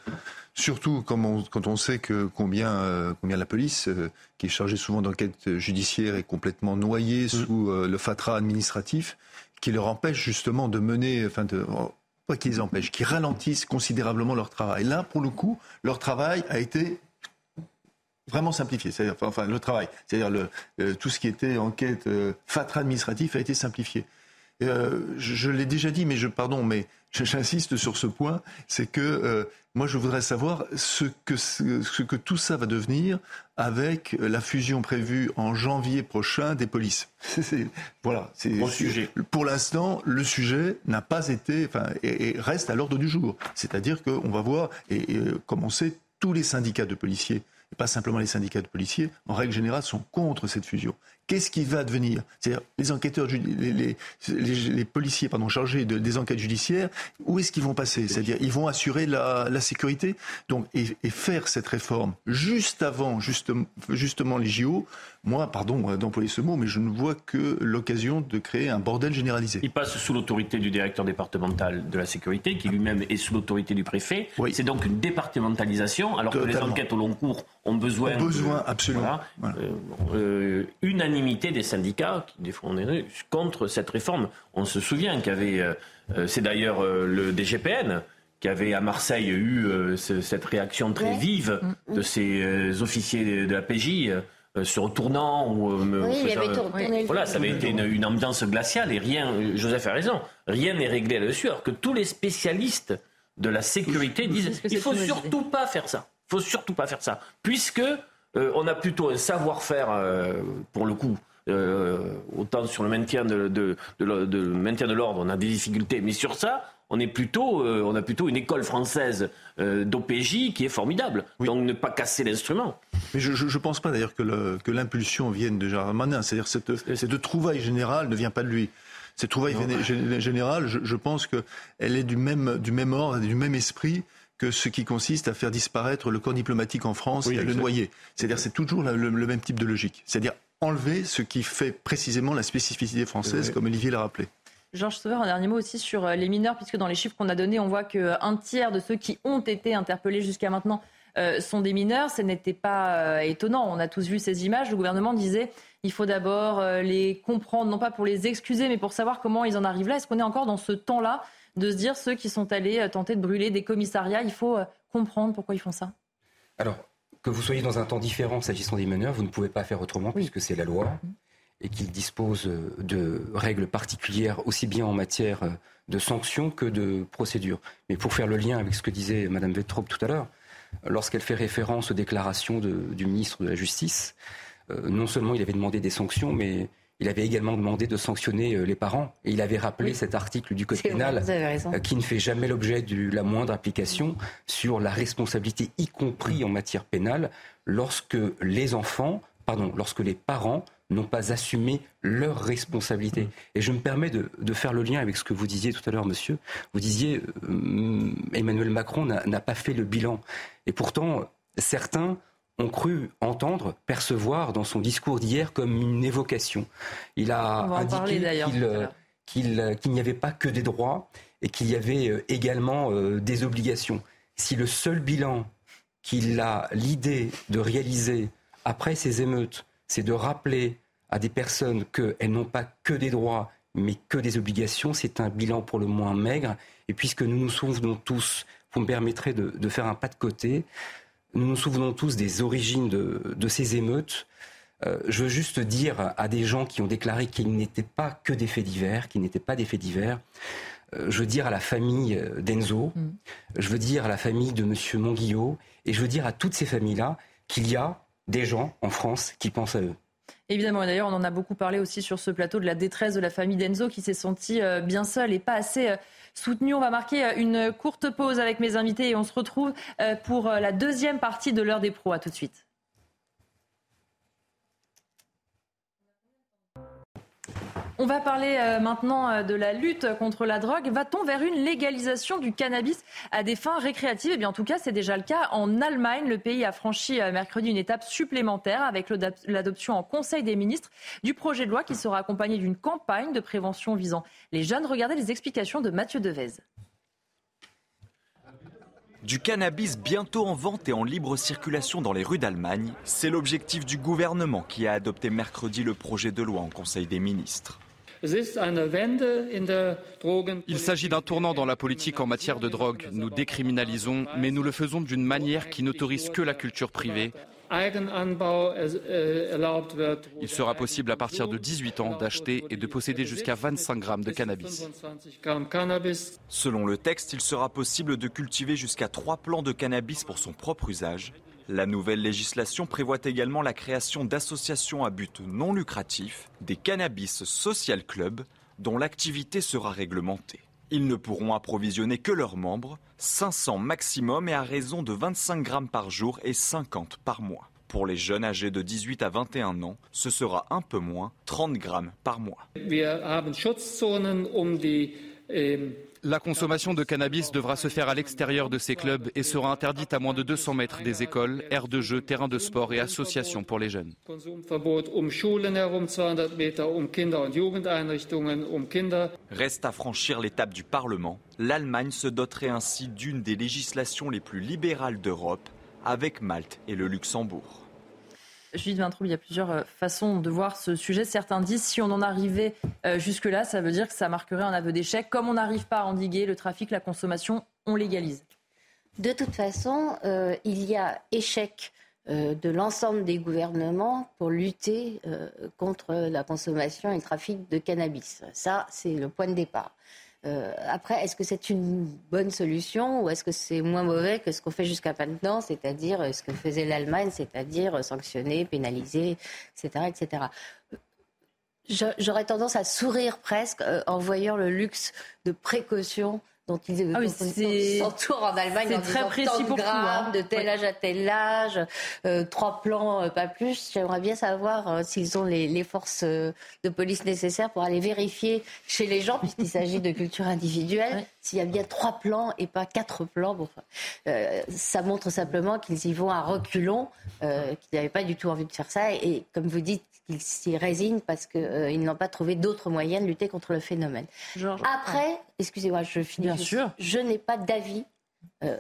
surtout quand on, sait que combien, euh, combien la police, euh, qui est chargée souvent d'enquête judiciaire, est complètement noyée mm. sous euh, le fatras administratif, qui leur empêche justement de mener, enfin de, oh, pas qu'ils empêchent, qui ralentissent considérablement leur travail. Là, pour le coup, leur travail a été vraiment simplifié, c'est-à-dire enfin le travail, c'est-à-dire euh, tout ce qui était enquête euh, fatra administratif a été simplifié. Euh, je, je l'ai déjà dit, mais je pardon, mais j'insiste sur ce point, c'est que euh, moi je voudrais savoir ce que ce que tout ça va devenir avec la fusion prévue en janvier prochain des polices. Voilà, c'est Bon sujet. Pour l'instant, le sujet n'a pas été, enfin, et, et reste à l'ordre du jour. C'est-à-dire qu'on va voir, et, et, comme on sait, tous les syndicats de policiers, et pas simplement les syndicats de policiers, en règle générale, sont contre cette fusion. Qu'est-ce qui va devenir C'est-à-dire les enquêteurs, les, les, les, les policiers pardon, chargés de, des enquêtes judiciaires, où est-ce qu'ils vont passer? C'est-à-dire ils vont assurer la, la sécurité? Donc, et, et faire cette réforme juste avant justement, justement les JO. Moi, pardon euh, d'employer ce mot, mais je ne vois que l'occasion de créer un bordel généralisé. Il passe sous l'autorité du directeur départemental de la sécurité, qui lui-même est sous l'autorité du préfet. C'est donc une départementalisation, alors que les enquêtes au long cours ont besoin. Ont besoin, de- absolument. voilà. Euh, euh, unanimité des syndicats qui défendaient contre cette réforme. On se souvient qu'il y avait. euh, euh, c'est d'ailleurs euh, le DGPN qui avait à Marseille eu euh, ce- cette réaction très Ouais. vive Mm, mm. de ces officiers de la PJ. se retournant ou Oui, il avait tourné voilà ça avait été une, une ambiance glaciale et rien Joseph a raison rien n'est réglé là-dessus alors que tous les spécialistes de la sécurité disent il faut surtout pas faire ça il faut surtout pas faire ça puisque euh, on a plutôt un savoir-faire euh, pour le coup euh, autant sur le maintien de, de, de l'o- de- le maintien de l'ordre on a des difficultés mais sur ça on est plutôt on a plutôt une école française d'OPJ qui est formidable donc ne pas casser l'instrument Mais je ne pense pas d'ailleurs que l'impulsion vienne de Gérard Manin. C'est-à-dire cette, cette trouvaille générale ne vient pas de lui. Cette trouvaille générale, je, je pense qu'elle est du même, du même ordre, du même esprit que ce qui consiste à faire disparaître le corps diplomatique en France Oui, et à le noyer. C'est-à-dire c'est toujours la- le, le même type de logique. C'est-à-dire enlever ce qui fait précisément la spécificité française, comme Olivier l'a rappelé. Georges Sauveur, un dernier mot aussi sur euh, les mineurs, puisque dans les chiffres qu'on a donnés, on voit qu'un tiers de ceux qui ont été interpellés jusqu'à maintenant euh, sont des mineurs. Ce n'était pas euh, étonnant. On a tous vu ces images. Le gouvernement disait il faut d'abord euh, les comprendre, non pas pour les excuser, mais pour savoir comment ils en arrivent là. Est-ce qu'on est encore dans ce temps-là? De se dire ceux qui sont allés euh, tenter de brûler des commissariats, il faut euh, comprendre pourquoi ils font ça. Alors, que vous soyez dans un temps différent s'agissant des meneurs, vous ne pouvez pas faire autrement puisque c'est la loi et qu'il dispose euh, de règles particulières aussi bien en matière de sanctions que de procédures. Mais pour faire le lien avec ce que disait Mme Vettrop tout à l'heure, lorsqu'elle fait référence aux déclarations de- du ministre de la Justice, euh, non seulement il avait demandé des sanctions, mais il avait également demandé de sanctionner euh, les parents. Et il avait rappelé cet article du Code vrai, pénal euh, qui ne fait jamais l'objet de la moindre application sur la responsabilité, y compris en matière pénale, lorsque les enfants, pardon, lorsque les parents n'ont pas assumé leur responsabilité. Et je me permets de, de faire le lien avec ce que vous disiez tout à l'heure, monsieur. Vous disiez, euh, Emmanuel Macron n'a n'a pas fait le bilan. Et pourtant, certains ont cru entendre, percevoir dans son discours d'hier comme une évocation. Il a indiqué qu'il n'y avait pas que des droits et qu'il y avait euh, également euh, des obligations. Si le seul bilan qu'il a l'idée de réaliser après ces émeutes, c'est de rappeler à des personnes qu'elles n'ont pas que des droits, mais que des obligations, c'est un bilan pour le moins maigre. Et puisque nous nous souvenons tous, vous me permettrez de, de faire un pas de côté, nous nous souvenons tous des origines de, de ces émeutes. Euh, je veux juste dire à des gens qui ont déclaré qu'ils n'étaient pas que des faits divers, qu'ils n'étaient pas des faits divers, euh, je veux dire à la famille euh, d'Enzo, je veux dire à la famille de M. Monguillot, et je veux dire à toutes ces familles-là qu'il y a des gens en France qui pensent à eux. Évidemment, et d'ailleurs, on en a beaucoup parlé aussi sur ce plateau de la détresse de la famille d'Enzo qui s'est sentie euh, bien seule et pas assez euh, soutenue. On va marquer euh, une courte pause avec mes invités et on se retrouve pour la deuxième partie de l'heure des pros. À tout de suite. On va parler euh, maintenant euh, de la lutte contre la drogue. Va-t-on vers une légalisation du cannabis à des fins récréatives? Eh bien, en tout cas, c'est déjà le cas en Allemagne. Le pays a franchi euh, mercredi une étape supplémentaire avec l'adop- l'adoption en Conseil des ministres du projet de loi qui sera accompagné d'une campagne de prévention visant les jeunes. Regardez les explications de Mathieu Devez. Du cannabis bientôt en vente et en libre circulation dans les rues d'Allemagne, c'est l'objectif du gouvernement qui a adopté mercredi le projet de loi en Conseil des ministres. Il s'agit d'un tournant dans la politique en matière de drogue. Nous décriminalisons, mais nous le faisons d'une manière qui n'autorise que la culture privée. Il sera possible à partir de 18 ans d'acheter et de posséder jusqu'à 25 grammes de cannabis. Selon le texte, il sera possible de cultiver jusqu'à 3 plants de cannabis pour son propre usage. La nouvelle législation prévoit également la création d'associations à but non lucratif, des cannabis social clubs, dont l'activité sera réglementée. Ils ne pourront approvisionner que leurs membres, 500 maximum et à raison de 25 grammes par jour et 50 par mois. Pour les jeunes âgés de 18 à 21 ans, ce sera un peu moins, 30 grammes par mois. La consommation de cannabis devra se faire à l'extérieur de ces clubs et sera interdite à moins de 200 mètres des écoles, aires de jeux, terrains de sport et associations pour les jeunes. Reste à franchir l'étape du Parlement. L'Allemagne se doterait ainsi d'une des législations les plus libérales d'Europe, avec Malte et le Luxembourg. Judith Vintraud, il y a plusieurs euh, façons de voir ce sujet. Certains disent si on en arrivait euh, jusque-là, ça veut dire que ça marquerait un aveu d'échec. Comme on n'arrive pas à endiguer le trafic, la consommation, on légalise. De toute façon, euh, il y a échec de l'ensemble des gouvernements pour lutter contre la consommation et le trafic de cannabis. Ça, c'est le point de départ. Euh, après, est-ce que c'est une bonne solution ou est-ce que c'est moins mauvais que ce qu'on fait jusqu'à maintenant, c'est-à-dire euh, ce que faisait l'Allemagne, c'est-à-dire euh, sanctionner, pénaliser, etc., etc. J'aurais tendance à sourire presque en voyant le luxe de précaution dont ils ah s'entourent en Allemagne. C'est très précis pour hein. de tel âge à tel âge, euh, trois plans, euh, pas plus. J'aimerais bien savoir euh, s'ils ont les, les forces de police nécessaires pour aller vérifier chez les gens, puisqu'il s'agit de culture individuelle, s'il y a bien trois plans et pas quatre plans. Bon, ça montre simplement qu'ils y vont à reculons, qu'ils n'avaient pas du tout envie de faire ça. Et, comme vous dites, qu'ils s'y résignent parce qu'ils n'ont pas trouvé d'autres moyens de lutter contre le phénomène. Après, excusez-moi, je finis. Bien sûr. Je n'ai pas d'avis euh,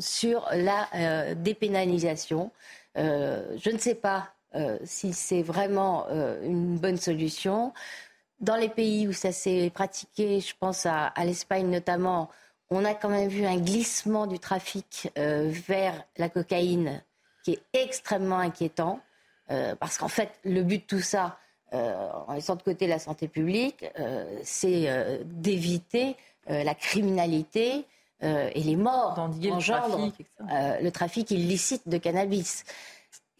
sur la euh, dépénalisation. Euh, je ne sais pas si c'est vraiment une bonne solution. Dans les pays où ça s'est pratiqué, je pense à, l'Espagne notamment, on a quand même vu un glissement du trafic vers la cocaïne qui est extrêmement inquiétant. Parce qu'en fait, le but de tout ça, euh, en laissant de côté la santé publique, euh, c'est euh, d'éviter la criminalité et les morts engendrent le trafic illicite de cannabis.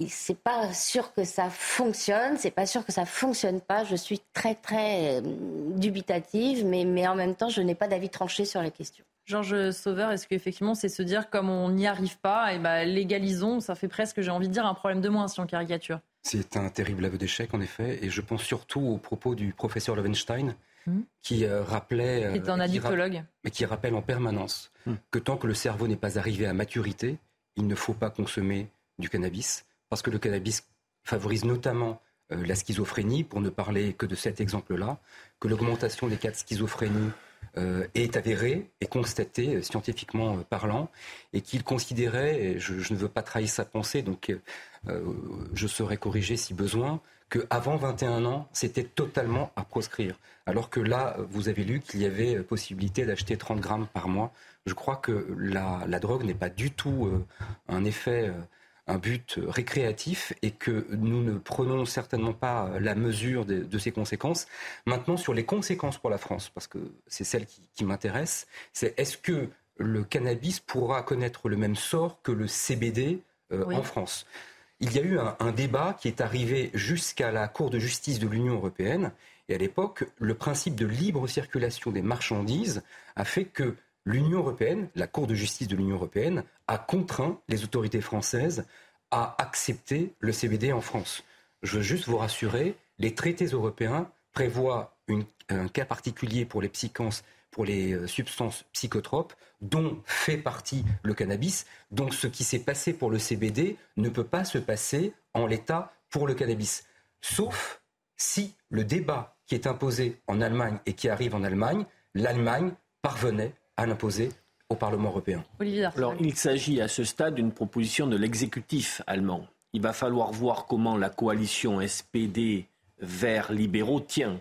C'est pas sûr que ça fonctionne, c'est pas sûr que ça fonctionne pas. Je suis très très dubitative, mais, mais en même temps, je n'ai pas d'avis tranché sur la question. Georges Sauveur, est-ce qu'effectivement c'est se dire comme on n'y arrive pas, et eh ben, légalisons, ça fait presque, j'ai envie de dire, un problème de moins si on caricature c'est un terrible aveu d'échec, en effet, et je pense surtout aux propos du professeur Lovenstein, hmm. qui euh, rappelait... Qui est un euh, mais qui rappelle en permanence hmm. que tant que le cerveau n'est pas arrivé à maturité, il ne faut pas consommer du cannabis, parce que le cannabis favorise notamment euh, la schizophrénie, pour ne parler que de cet exemple-là, que l'augmentation des cas de schizophrénie est avéré, est constaté euh, scientifiquement euh, parlant, et qu'il considérait, et je, ne veux pas trahir sa pensée, donc je serai corrigé si besoin, qu'avant 21 ans, c'était totalement à proscrire. Alors que là, vous avez lu qu'il y avait possibilité d'acheter 30 grammes par mois. Je crois que la drogue n'est pas du tout un effet un but récréatif et que nous ne prenons certainement pas la mesure de, de ces conséquences. Maintenant, sur les conséquences pour la France, parce que c'est celle qui, m'intéresse, c'est est-ce que le cannabis pourra connaître le même sort que le CBD euh, en France? Il y a eu un, un, débat qui est arrivé jusqu'à la Cour de justice de l'Union européenne. Et à l'époque, le principe de libre circulation des marchandises a fait que l'Union européenne, la Cour de justice de l'Union européenne, a contraint les autorités françaises à accepter le CBD en France. Je veux juste vous rassurer, les traités européens prévoient un cas particulier pour les psychances, pour les euh, substances psychotropes, dont fait partie le cannabis. Donc ce qui s'est passé pour le CBD ne peut pas se passer en l'état pour le cannabis. Sauf si le débat qui est imposé en Allemagne et qui arrive en Allemagne, l'Allemagne parvenait à l'imposer au Parlement européen. Alors, il s'agit à ce stade d'une proposition de l'exécutif allemand. Il va falloir voir comment la coalition SPD vers libéraux tient.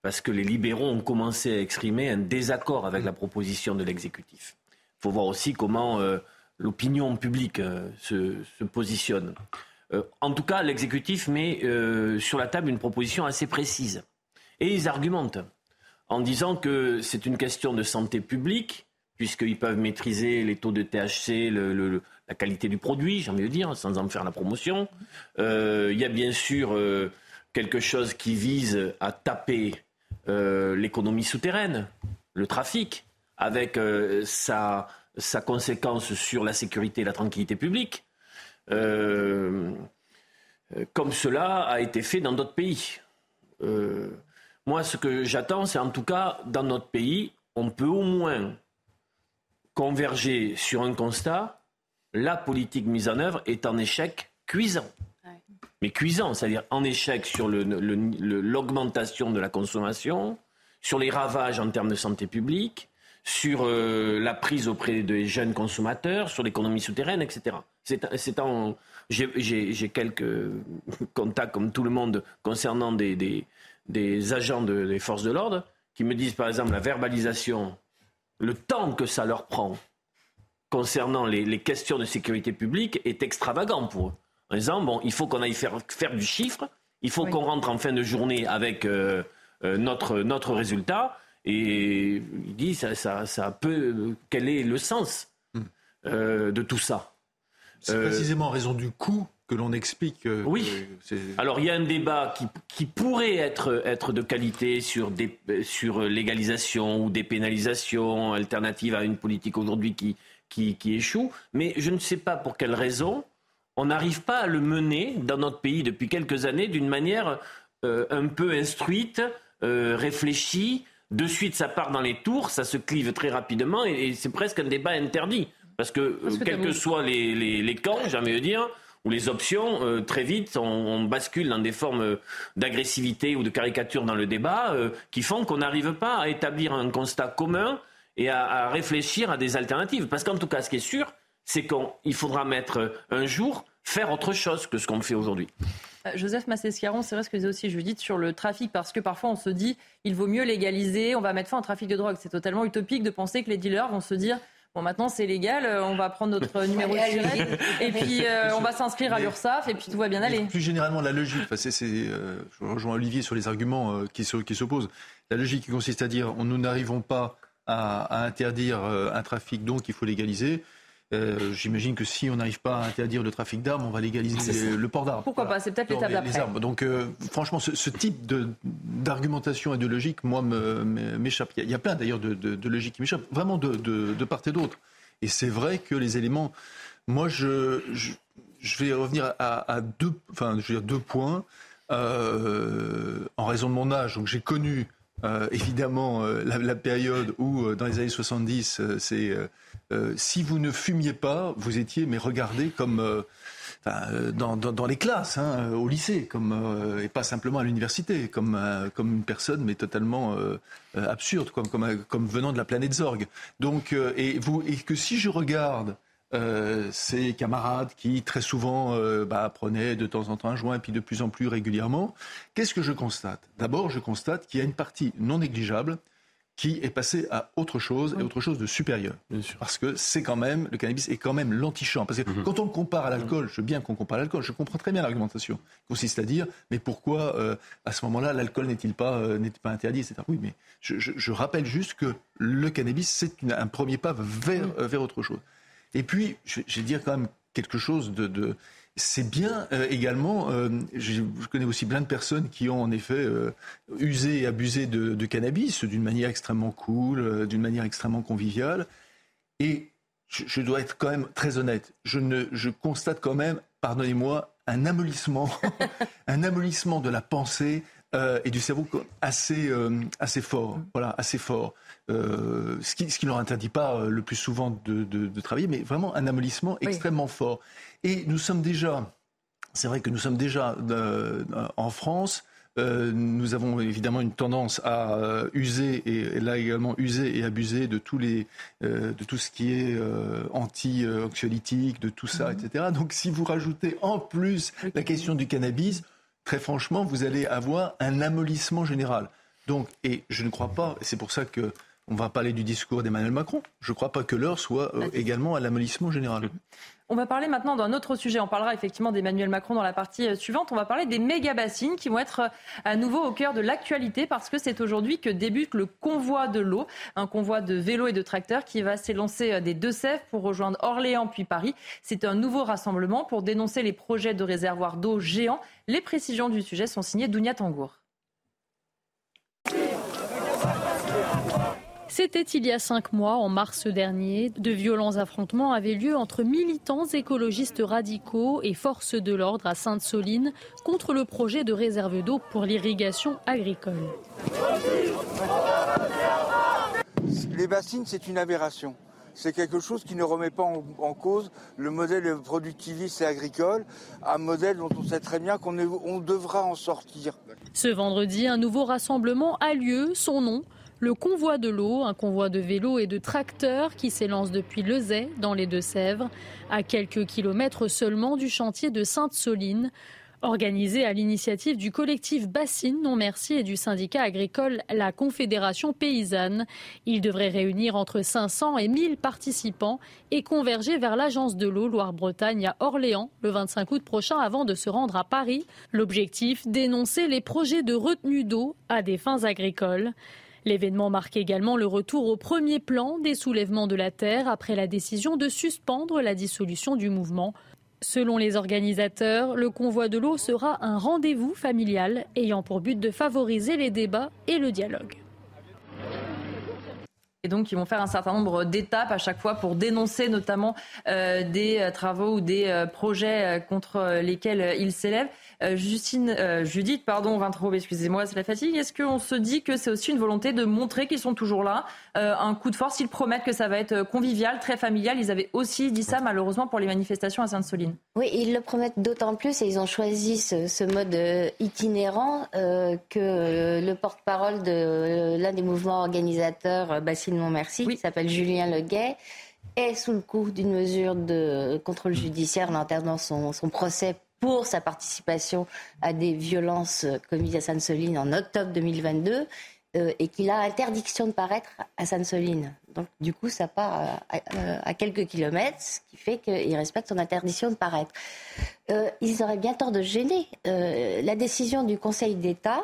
Parce que les libéraux ont commencé à exprimer un désaccord avec la proposition de l'exécutif. Il faut voir aussi comment euh, l'opinion publique se, positionne. en tout cas, l'exécutif met sur la table une proposition assez précise. Et ils argumentent en disant que c'est une question de santé publique, puisqu'ils peuvent maîtriser les taux de THC, la qualité du produit, j'ai envie de dire, sans en faire la promotion. Il y a bien sûr quelque chose qui vise à taper euh, l'économie souterraine, le trafic, avec euh, sa, conséquence sur la sécurité et la tranquillité publique, euh, comme cela a été fait dans d'autres pays. Moi, ce que j'attends, c'est en tout cas, dans notre pays, on peut au moins converger sur un constat, la politique mise en œuvre est en échec cuisant. Mais cuisant, c'est-à-dire en échec sur l'augmentation de la consommation, sur les ravages en termes de santé publique, sur euh, la prise auprès des jeunes consommateurs, sur l'économie souterraine, etc. J'ai quelques contacts, comme tout le monde, concernant des, agents des forces de l'ordre qui me disent, par exemple, la verbalisation, le temps que ça leur prend concernant les questions de sécurité publique est extravagant pour eux en disant bon, il faut qu'on aille faire, faire du chiffre, il faut qu'on rentre en fin de journée avec euh, euh, notre, notre résultat. Et il dit ça, ça, ça peut. Quel est le sens hmm. euh, de tout ça? C'est précisément en raison du coût que l'on explique. oui. Alors il y a un débat qui, qui pourrait être, être de qualité sur, des, sur légalisation ou dépénalisation alternative à une politique aujourd'hui qui, qui, qui échoue, mais je ne sais pas pour quelle raison on n'arrive pas à le mener dans notre pays depuis quelques années d'une manière euh, un peu instruite, euh, réfléchie. De suite, ça part dans les tours, ça se clive très rapidement et, c'est presque un débat interdit. Parce que, euh, quels que soient les, les, camps, j'ai envie de dire, ou les options, très vite, on, bascule dans des formes d'agressivité ou de caricature dans le débat qui font qu'on n'arrive pas à établir un constat commun et à, à réfléchir à des alternatives. Parce qu'en tout cas, ce qui est sûr, c'est qu'il faudra mettre un jour faire autre chose que ce qu'on fait aujourd'hui. Euh, Joseph Massescaron, c'est vrai ce que disait aussi Judith sur le trafic, parce que parfois on se dit il vaut mieux légaliser, on va mettre fin au trafic de drogue. C'est totalement utopique de penser que les dealers vont se dire Bon, maintenant c'est légal, euh, on va prendre notre numéro de et puis euh, on va s'inscrire à l'URSSAF et puis tout va bien aller. Plus généralement, la logique, enfin, je rejoins Olivier sur les arguments qui s'opposent. La logique qui consiste à dire on, nous n'arrivons pas à interdire un trafic, donc il faut légaliser. Euh, j'imagine que si on n'arrive pas à interdire le trafic d'armes, on va légaliser le port d'armes. Pourquoi pas C'est peut-être l'étape d'après. Donc, euh, franchement, ce, type d'argumentation et de logique, moi, m'échappe. Il y a plein d'ailleurs de, de, logiques qui m'échappent, vraiment de, part et d'autre. Et c'est vrai que les éléments. Moi, je, je, vais revenir à, deux, enfin, je veux dire deux points. Euh, en raison de mon âge, donc j'ai connu évidemment la, la, période où, dans les années 70, c'est euh, si vous ne fumiez pas, vous étiez, mais regardez comme euh, euh, dans, les classes, hein, au lycée, comme, et pas simplement à l'université, comme, comme une personne, mais totalement absurde, comme, comme, venant de la planète Zorg. Donc, et, vous, et que si je regarde ces camarades qui très souvent bah, prenaient de temps en temps un joint et puis de plus en plus régulièrement, qu'est-ce que je constate? D'abord, je constate qu'il y a une partie non négligeable qui est passé à autre chose et autre chose de supérieur. Parce que c'est quand même, le cannabis est quand même l'antichamp. Parce que mhm. quand on le compare à l'alcool, je veux bien qu'on compare à l'alcool, je comprends très bien l'argumentation. consiste à dire, mais pourquoi euh, à ce moment-là l'alcool n'est-il pas, euh, pas interdit, etc. Oui, mais je, rappelle juste que le cannabis, c'est un premier pas vers, euh, vers autre chose. Et puis, je, je vais dire quand même quelque chose de, de c'est bien euh, également, euh, je, connais aussi plein de personnes qui ont en effet euh, usé et abusé de, cannabis d'une manière extrêmement cool, d'une manière extrêmement conviviale. Et je, dois être quand même très honnête. Je, ne, je constate quand même, pardonnez-moi, un amollissement, un amollissement de la pensée et du cerveau assez, assez fort. Voilà, assez fort. ce qui, ce qui ne leur interdit pas le plus souvent de, travailler, mais vraiment un amollissement extrêmement fort. Et nous sommes déjà, c'est vrai que nous sommes déjà euh, en France, euh, nous avons évidemment une tendance à euh, user et, là également user et abuser de tous les de tout ce qui est anti-anxiolytique, de tout ça, mhm. etc. Donc si vous rajoutez en plus la question du cannabis, très franchement, vous allez avoir un amollissement général. Donc et je ne crois pas, c'est pour ça que on va parler du discours d'Emmanuel Macron. Je ne crois pas que l'heure soit euh, également à l'amollissement général. On va parler maintenant d'un autre sujet. On parlera effectivement d'Emmanuel Macron dans la partie euh, suivante. On va parler des méga bassines qui vont être euh, à nouveau au cœur de l'actualité parce que c'est aujourd'hui que débute le convoi de l'eau, un convoi de vélos et de tracteurs qui va s'élancer des Deux-Sèvres pour rejoindre Orléans puis Paris. C'est un nouveau rassemblement pour dénoncer les projets de réservoirs d'eau géants. Les précisions du sujet sont signées Dounia Tangour. C'était il y a cinq mois, en mars dernier. De violents affrontements avaient lieu entre militants écologistes radicaux et forces de l'ordre à Sainte-Soline contre le projet de réserve d'eau pour l'irrigation agricole. Les bassines, c'est une aberration. C'est quelque chose qui ne remet pas en, cause le modèle productiviste et agricole, un modèle dont on sait très bien qu'on devra en sortir. Ce vendredi, un nouveau rassemblement a lieu. Son nom, le convoi de l'eau, un convoi de vélos et de tracteurs qui s'élance depuis Lezay, dans les Deux-Sèvres, à quelques kilomètres seulement du chantier de Sainte-Soline. Organisé à l'initiative du collectif Bassine Non Merci et du syndicat agricole La Confédération Paysanne, il devrait réunir entre 500 et 1000 participants et converger vers l'agence de l'eau Loire-Bretagne à Orléans le 25 août prochain avant de se rendre à Paris. L'objectif, dénoncer les projets de retenue d'eau à des fins agricoles. L'événement marque également le retour au premier plan des soulèvements de la terre après la décision de suspendre la dissolution du mouvement. Selon les organisateurs, le convoi de l'eau sera un rendez-vous familial ayant pour but de favoriser les débats et le dialogue. Et donc, ils vont faire un certain nombre d'étapes à chaque fois pour dénoncer notamment euh, des euh, travaux ou des euh, projets contre lesquels ils s'élèvent. Justine, Judith, pardon, Vintraube, excusez-moi, c'est la fatigue. Est-ce qu'on se dit que c'est aussi une volonté de montrer qu'ils sont toujours là Un coup de force, ils promettent que ça va être convivial, très familial. Ils avaient aussi dit ça, malheureusement, pour les manifestations à Sainte-Soline. Oui, ils le promettent d'autant plus et ils ont choisi ce, mode itinérant que le porte-parole de l'un des mouvements organisateurs, Basile non merci, qui s'appelle Julien Leguet, est sous le coup d'une mesure de contrôle judiciaire en interdisant son, son procès pour sa participation à des violences commises à Sainte-Soline en octobre 2022 euh, et qu'il a interdiction de paraître à Sainte-Soline. Donc du coup, ça part à, quelques kilomètres, ce qui fait qu'il respecte son interdiction de paraître. Euh, ils auraient bien tort de gêner. Euh, la décision du Conseil d'État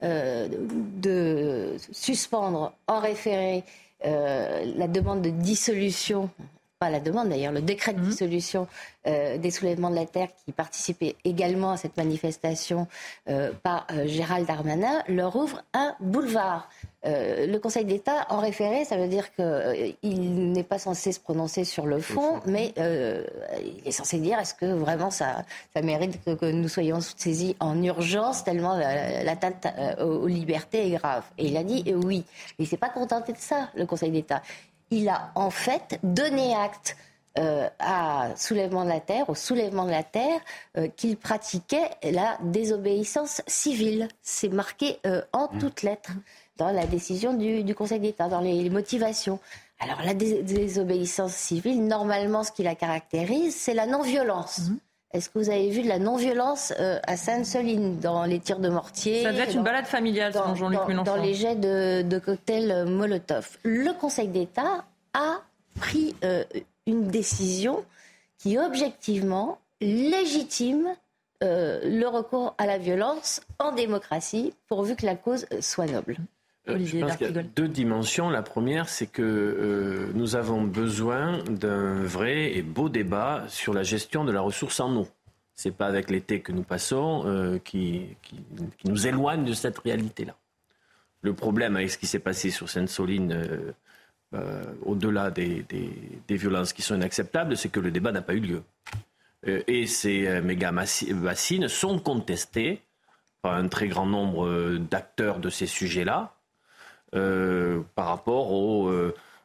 de suspendre en référé euh, la demande de dissolution pas la demande d'ailleurs, le décret de mhm. dissolution euh, des soulèvements de la terre qui participait également à cette manifestation euh, par Gérald Darmanin, leur ouvre un boulevard. le Conseil d'État, en référé, ça veut dire qu'il n'est pas censé se prononcer sur le fond, mais il est censé dire est-ce que vraiment ça, ça mérite que, nous soyons saisis en urgence tellement l'atteinte aux, libertés est grave? Et il a dit oui. Mais il ne s'est pas contenté de ça, le Conseil d'État il a en fait donné acte euh, à soulèvement de la terre, au soulèvement de la terre, euh, qu'il pratiquait la désobéissance civile. C'est marqué euh, en mmh. toutes lettres dans la décision du, Conseil d'État, dans les, motivations. Alors la désobéissance civile, normalement, ce qui la caractérise, c'est la non-violence. Mmh. Est-ce que vous avez vu de la non-violence à Sainte-Soline, dans les tirs de mortier Ça devait être une balade familiale, selon Jean-Luc Mélenchon. Dans les jets de, de cocktails Molotov. Le Conseil d'État a pris euh, une décision qui objectivement légitime euh, le recours à la violence en démocratie, pourvu que la cause soit noble. Euh, Olivier je pense qu'il y a deux dimensions. La première, c'est que nous avons besoin d'un vrai et beau débat sur la gestion de la ressource en eau. Ce n'est pas avec l'été que nous passons qui, qui, nous éloigne de cette réalité-là. Le problème avec ce qui s'est passé sur Sainte-Soline euh, au-delà des, violences qui sont inacceptables, c'est que le débat n'a pas eu lieu. Euh, et ces euh, méga bassines sont contestées par un très grand nombre d'acteurs de ces sujets-là par rapport aux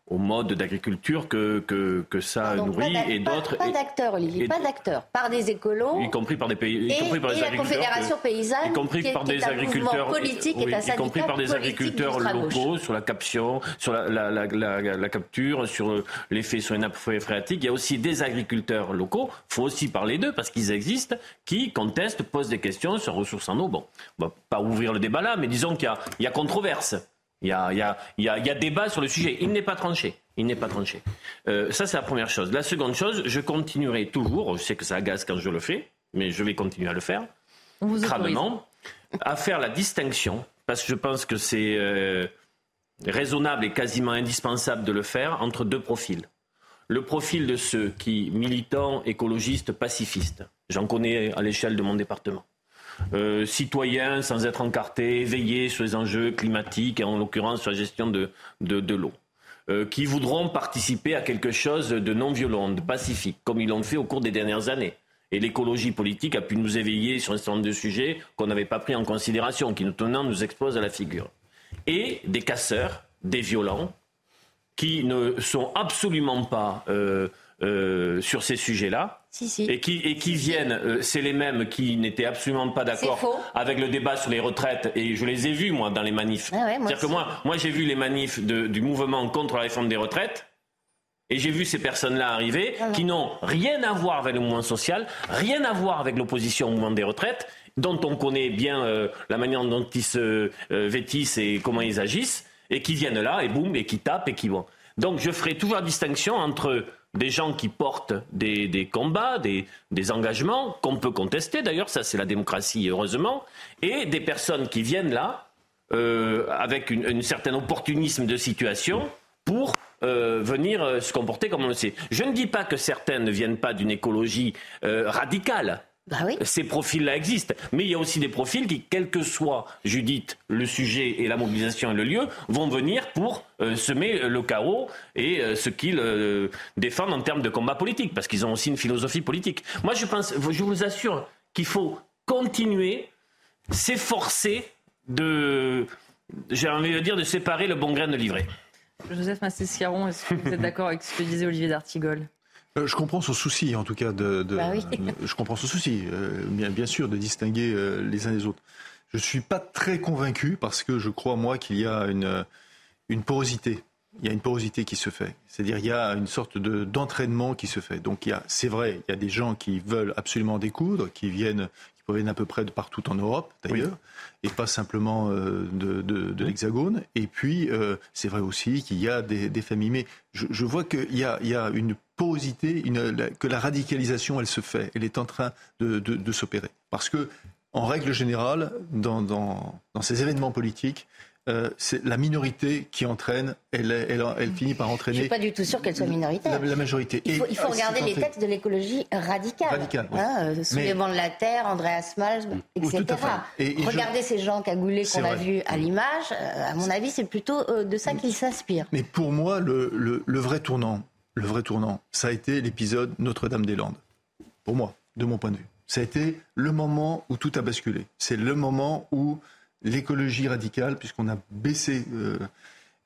au mode d'agriculture que, que, que ça nourrit et d'autres. Pas, d'acteurs, Olivier, pas d'acteurs, par des écolos. Y compris par des pays, y compris par des et la Confédération paysanne, y compris par des agriculteurs, politique oui, y compris par des agriculteurs locaux sur la caption, sur la, la, la, la, capture, sur l'effet sur les nappes phréatiques. Il y a aussi des agriculteurs locaux. Il faut aussi parler d'eux parce qu'ils existent, qui contestent, posent des questions sur ressources en eau. Bon, on va pas ouvrir le débat là, mais disons qu'il y, y a controverse. Il y a, il y a, il y a, il y a débat sur le sujet. Il n'est pas tranché. Il n'est pas tranché. Euh, ça, c'est la première chose. La seconde chose, je continuerai toujours, je sais que ça agace quand je le fais, mais je vais continuer à le faire, On vous à faire la distinction, parce que je pense que c'est euh, raisonnable et quasiment indispensable de le faire, entre deux profils. Le profil de ceux qui, militants, écologistes, pacifistes, j'en connais à l'échelle de mon département. Euh, citoyens sans être encartés, éveillés sur les enjeux climatiques et en l'occurrence sur la gestion de, l'eau. Euh, qui voudront participer à quelque chose de non violent, de pacifique, comme ils l'ont fait au cours des dernières années. Et l'écologie politique a pu nous éveiller sur un certain nombre de sujets qu'on n'avait pas pris en considération, qui maintenant nous exposent à la figure. Et des casseurs, des violents, qui ne sont absolument pas euh, sur ces sujets-là. Et qui, et qui viennent, euh, c'est les mêmes qui n'étaient absolument pas d'accord avec le débat sur les retraites. Et je les ai vus, moi, dans les manifs. Ah ouais, C'est-à-dire que moi, moi j'ai vu les manifs de- du mouvement contre la réforme des retraites. Et j'ai vu ces personnes-là arriver Ah qui n'ont rien à voir avec le mouvement social, rien à voir avec l'opposition au mouvement des retraites, dont on connaît bien euh, la manière dont ils se euh, vêtissent et comment ils agissent, et qui viennent là et boum, et qui tapent et qui vont. Donc je ferai toujours la distinction entre des gens qui portent des, combats, des, engagements qu'on peut contester, d'ailleurs, ça c'est la démocratie, heureusement, et des personnes qui viennent là euh, avec une certain opportunisme de situation pour euh, venir euh, se comporter comme on le sait. Je ne dis pas que certains ne viennent pas d'une écologie radicale. Bah Ces profils-là existent. Mais il y a aussi des profils qui, quel que soit, Judith, le sujet et la mobilisation et le lieu, vont venir pour euh, semer le chaos et euh, ce qu'ils euh, défendent en termes de combat politique, parce qu'ils ont aussi une philosophie politique. Moi, je pense, je vous assure qu'il faut continuer, s'efforcer de, j'ai envie de dire, de séparer le bon grain de l'ivraie. Joseph Massescaron, est-ce que vous êtes d'accord avec ce que disait Olivier d'Artigol? Euh, Je comprends son souci, en tout cas, de. de- Bah oui. je comprends son souci, euh, bien, bien sûr, de distinguer euh, les uns des autres. Je suis pas très convaincu parce que je crois moi qu'il y a une, une porosité. Il y a une porosité qui se fait. C'est-à-dire il y a une sorte de d'entraînement qui se fait. Donc il y a, c'est vrai, il y a des gens qui veulent absolument découdre, qui viennent, qui proviennent à peu près de partout en Europe d'ailleurs, et pas simplement euh, de, de- de l'Hexagone. Et puis euh, c'est vrai aussi qu'il y a des, des familles. Mais je, je vois qu'il y a, il y a une porosité, une, la- que la radicalisation elle se fait, elle est en train de, de- de s'opérer. Parce que en règle générale, dans, dans, dans ces événements politiques, euh, c'est la minorité qui entraîne, elle, elle, elle finit par Je entraîner suis pas du tout sûr qu'elle soit minoritaire. la, la majorité. Il faut, Et- il faut regarder les textes de l'écologie radicale. Radicale, oui. Hein, euh, Soulèvement de la Terre, Andreas Malm, etc. Et- je- Regardez ces gens cagoulés qu'on a vus à l'image. euh, à mon avis, c'est plutôt euh, de ça qu'ils s'inspirent. Mais pour moi, le, le- le vrai tournant, le vrai tournant, ça a été l'épisode Notre-Dame-des-Landes. Pour moi, de mon point de vue. Ça a été le moment où tout a basculé. C'est le moment où l'écologie radicale, puisqu'on a baissé euh,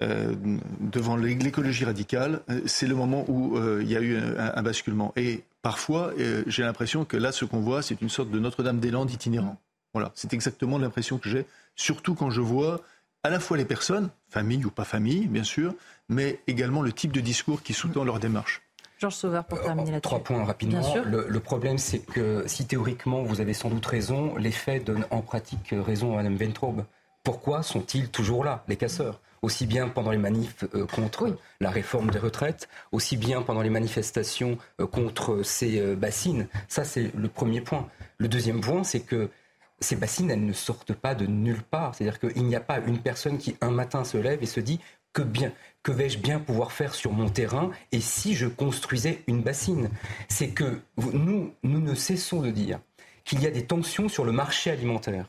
euh, devant l'é- l'écologie radicale, euh, c'est le moment où il y a eu un, basculement. Et parfois, j'ai l'impression que là, ce qu'on voit, c'est une sorte de Notre-Dame-des-Landes itinérant. Voilà, c'est exactement l'impression que j'ai, surtout quand je vois à la fois les personnes, famille ou pas famille, bien sûr, mais également le type de discours qui sous-tend leur démarche. Georges Sauveur, pour terminer là-dessus. Trois points rapidement. Bien sûr. Le, le problème, c'est que si théoriquement vous avez sans doute raison, les faits donnent en pratique raison à Mme Ventraube. Pourquoi sont-ils toujours là, les casseurs? Aussi bien pendant les manifs euh, contre la réforme des retraites, aussi bien pendant les manifestations euh, contre ces euh, bassines. Ça, c'est le premier point. Le deuxième point, c'est que ces bassines, elles ne sortent pas de nulle part. C'est-à-dire qu'il n'y a pas une personne qui un matin se lève et se dit que bien, que vais-je bien pouvoir faire sur mon terrain et si je construisais une bassine? C'est que nous, nous ne cessons de dire qu'il y a des tensions sur le marché alimentaire,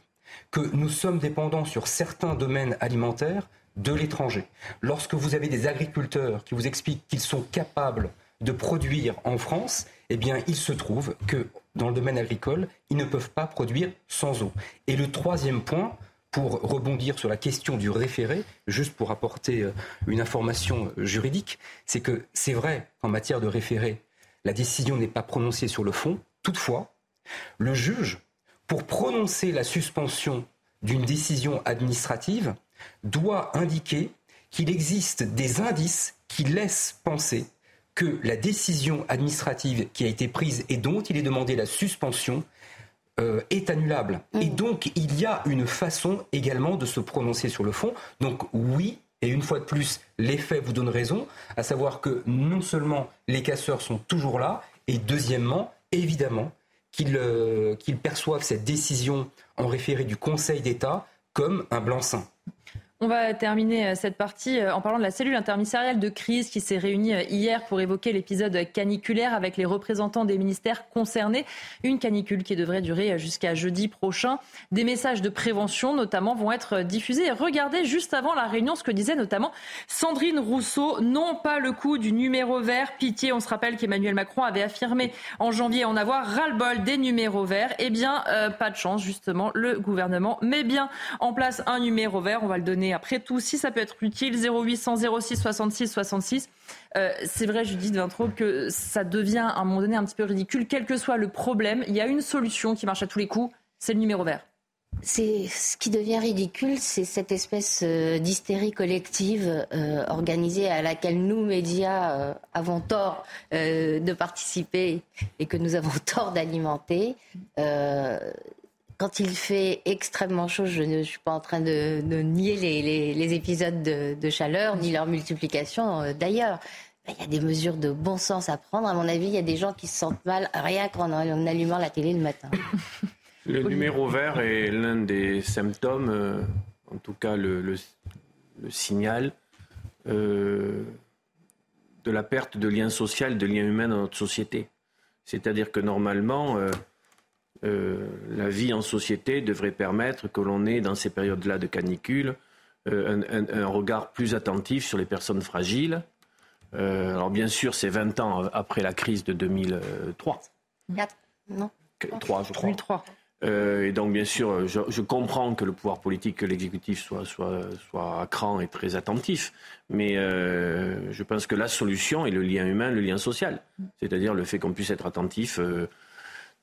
que nous sommes dépendants sur certains domaines alimentaires de l'étranger. Lorsque vous avez des agriculteurs qui vous expliquent qu'ils sont capables de produire en France, eh bien, il se trouve que dans le domaine agricole, ils ne peuvent pas produire sans eau. Et le troisième point, pour rebondir sur la question du référé, juste pour apporter euh, une information euh, juridique, c'est que c'est vrai qu'en matière de référé, la décision n'est pas prononcée sur le fond. Toutefois, le juge, pour prononcer la suspension d'une décision administrative, doit indiquer qu'il existe des indices qui laissent penser que la décision administrative qui a été prise et dont il est demandé la suspension euh, est annulable. Et donc, il y a une façon également de se prononcer sur le fond. Donc, oui, et une fois de plus, les faits vous donnent raison, à savoir que non seulement les casseurs sont toujours là, et deuxièmement, évidemment, qu'ils euh, qu'ils perçoivent cette décision en référé du Conseil d'État comme un blanc-seing. On va terminer euh, cette partie euh, en parlant de la cellule interministérielle de crise qui s'est réunie euh, hier pour évoquer l'épisode caniculaire avec les représentants des ministères concernés. Une canicule qui devrait durer jusqu'à jeudi prochain. Des messages de prévention notamment vont être diffusés. Regardez juste avant la réunion ce que disait notamment Sandrine Rousseau. Non pas le coup du numéro vert. Pitié, on se rappelle qu'Emmanuel Macron avait affirmé en janvier en avoir ras-le-bol des numéros verts. Eh bien, pas de chance justement. Le gouvernement met bien en place un numéro vert. On va le donner après tout, si ça peut être utile, 0800 06 66 66. c'est vrai, Judith Vintraud, que ça devient à un moment donné un petit peu ridicule. Quel que soit le problème, il y a une solution qui marche à tous les coups, c'est le numéro vert. C'est ce qui devient ridicule, c'est cette espèce euh, d'hystérie collective euh, organisée à laquelle nous médias euh, avons tort de participer et que nous avons tort d'alimenter quand il fait extrêmement chaud, je ne suis pas en train de, nier les, épisodes de, chaleur ni leur multiplication euh, d'ailleurs. Il y a des mesures de bon sens à prendre. À mon avis, il y a des gens qui se sentent mal rien qu'en allumant la télé le matin. Le numéro vert est l'un des symptômes, euh, en tout cas le, signal, euh, de la perte de lien social, de lien humain dans notre société. C'est-à-dire que normalement, la vie en société devrait permettre que l'on ait, dans ces périodes-là de canicule, euh, un, regard plus attentif sur les personnes fragiles. Euh, alors bien sûr, c'est 20 ans après la crise de 2003. 4, non 3, je crois. 2003. et donc, bien sûr, je, comprends que le pouvoir politique, que l'exécutif soit, soit, soit à cran et très attentif. Mais je pense que la solution est le lien humain, le lien social. C'est-à-dire le fait qu'on puisse être attentif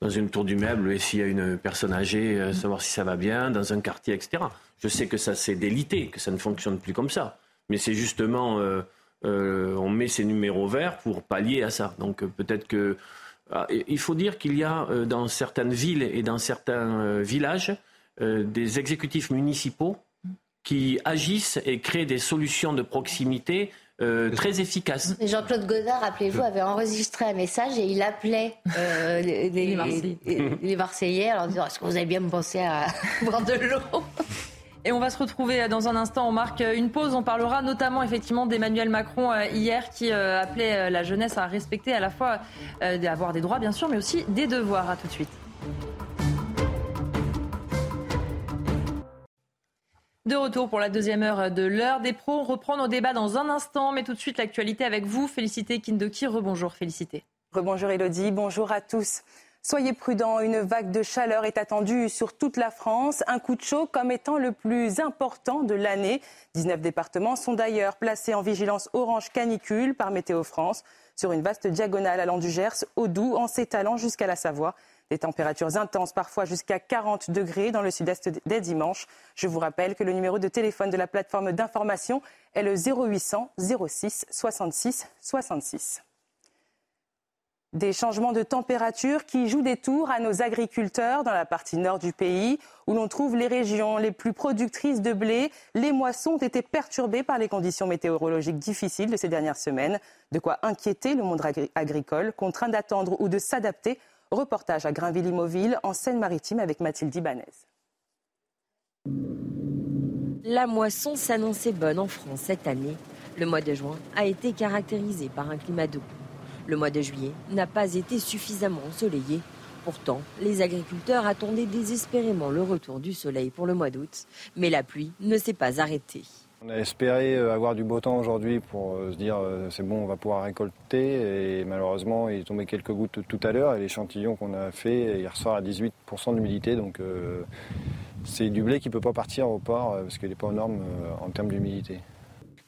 dans une tour du meuble et s'il y a une personne âgée, euh, savoir si ça va bien, dans un quartier, etc. Je sais que ça s'est délité, que ça ne fonctionne plus comme ça. Mais c'est justement, euh, euh, on met ces numéros verts pour pallier à ça. Donc peut-être que... Ah, il faut dire qu'il y a dans certaines villes et dans certains villages des exécutifs municipaux qui agissent et créent des solutions de proximité euh, très efficace. Jean-Claude Godard, rappelez-vous, avait enregistré un message et il appelait euh, les, Marseillais. en disant Est-ce que vous avez bien pensé à boire de l'eau? Et on va se retrouver dans un instant. On marque une pause. On parlera notamment effectivement d'Emmanuel Macron euh, hier qui appelait la jeunesse à respecter à la fois d'avoir des droits bien sûr, mais aussi des devoirs. À tout de suite. De retour pour la deuxième heure de l'heure des pros. On reprend nos débats dans un instant, mais tout de suite l'actualité avec vous. Félicité Kindoki, rebonjour Félicité. Rebonjour Elodie, bonjour à tous. Soyez prudents, une vague de chaleur est attendue sur toute la France. Un coup de chaud comme étant le plus important de l'année. 19 départements sont d'ailleurs placés en vigilance orange canicule par Météo France sur une vaste diagonale allant du Gers au Doubs en s'étalant jusqu'à la Savoie. Des températures intenses, parfois jusqu'à 40 degrés dans le sud-est dès dimanche. Je vous rappelle que le numéro de téléphone de la plateforme d'information est le 0800 06 66 66. Des changements de température qui jouent des tours à nos agriculteurs dans la partie nord du pays, où l'on trouve les régions les plus productrices de blé. Les moissons ont été perturbées par les conditions météorologiques difficiles de ces dernières semaines. De quoi inquiéter le monde agricole, contraint d'attendre ou de s'adapter Reportage à Grainville-Imoville, en Seine-Maritime, avec Mathilde Ibanez. La moisson s'annonçait bonne en France cette année. Le mois de juin a été caractérisé par un climat doux. Le mois de juillet n'a pas été suffisamment ensoleillé. Pourtant, les agriculteurs attendaient désespérément le retour du soleil pour le mois d'août, mais la pluie ne s'est pas arrêtée. On a espéré euh, avoir du beau temps aujourd'hui pour euh, se dire euh, c'est bon, on va pouvoir récolter. Et malheureusement, il est tombé quelques gouttes tout à l'heure et l'échantillon qu'on a fait, il ressort à 18% d'humidité. Donc c'est du blé qui ne peut pas partir au port parce qu'il n'est pas aux normes en termes d'humidité.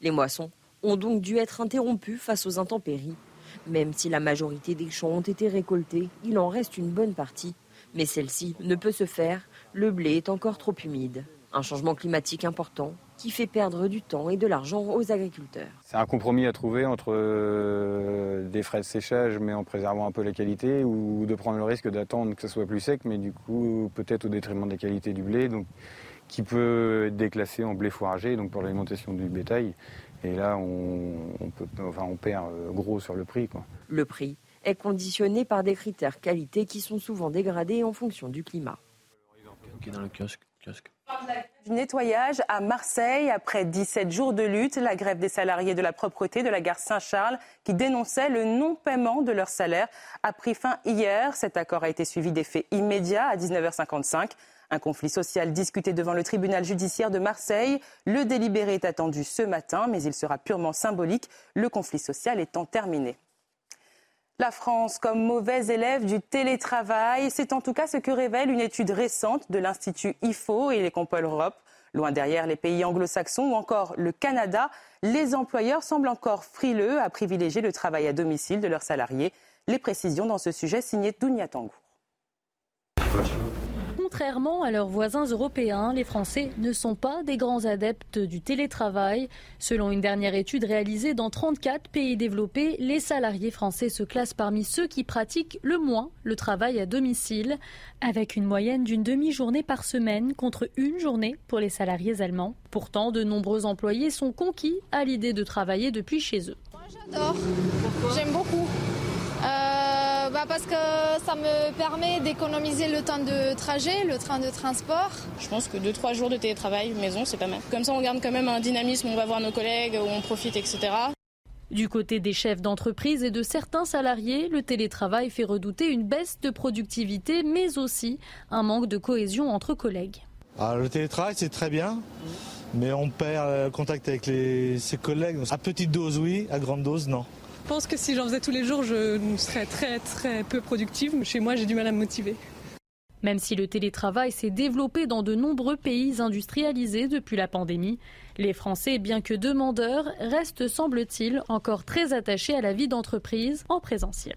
Les moissons ont donc dû être interrompues face aux intempéries. Même si la majorité des champs ont été récoltés, il en reste une bonne partie. Mais celle-ci ne peut se faire, le blé est encore trop humide. Un changement climatique important qui fait perdre du temps et de l'argent aux agriculteurs. C'est un compromis à trouver entre euh, des frais de séchage mais en préservant un peu la qualité ou de prendre le risque d'attendre que ce soit plus sec mais du coup peut-être au détriment de la qualité du blé donc, qui peut être déclassé en blé fourragé donc pour l'alimentation du bétail. Et là on, peut, enfin, on perd euh, gros sur le prix. Quoi. Le prix est conditionné par des critères qualité qui sont souvent dégradés en fonction du climat. Dans le kiosque, kiosque. Du nettoyage à Marseille, après 17 jours de lutte, la grève des salariés de la propreté de la gare Saint-Charles, qui dénonçaient le non-paiement de leur salaire, a pris fin hier. Cet accord a été suivi d'effets immédiats à 19h55. Un conflit social discuté devant le tribunal judiciaire de Marseille. Le délibéré est attendu ce matin, mais il sera purement symbolique, le conflit social étant terminé. La France comme mauvais élève du télétravail, c'est en tout cas ce que révèle une étude récente de l'Institut IFO et les Compol Europe. Loin derrière les pays anglo-saxons ou encore le Canada, les employeurs semblent encore frileux à privilégier le travail à domicile de leurs salariés. Les précisions dans ce sujet signé Dounia Tangour. Contrairement à leurs voisins européens, les Français ne sont pas des grands adeptes du télétravail. Selon une dernière étude réalisée dans 34 pays développés, les salariés français se classent parmi ceux qui pratiquent le moins le travail à domicile, avec une moyenne d'une demi-journée par semaine contre une journée pour les salariés allemands. Pourtant, de nombreux employés sont conquis à l'idée de travailler depuis chez eux. J'aime beaucoup. Euh, bah parce que ça me permet d'économiser le temps de trajet, le train de transport. Je pense que 2-3 jours de télétravail maison, c'est pas mal. Comme ça, on garde quand même un dynamisme, on va voir nos collègues, on profite, etc. Du côté des chefs d'entreprise et de certains salariés, le télétravail fait redouter une baisse de productivité, mais aussi un manque de cohésion entre collègues. Ah, le télétravail, c'est très bien, mais on perd le contact avec ses collègues. À petite dose, oui, à grande dose, non. Je pense que si j'en faisais tous les jours, je serais très très peu productive. Chez moi, j'ai du mal à me motiver. Même si le télétravail s'est développé dans de nombreux pays industrialisés depuis la pandémie, les Français, bien que demandeurs, restent, semble-t-il, encore très attachés à la vie d'entreprise en présentiel.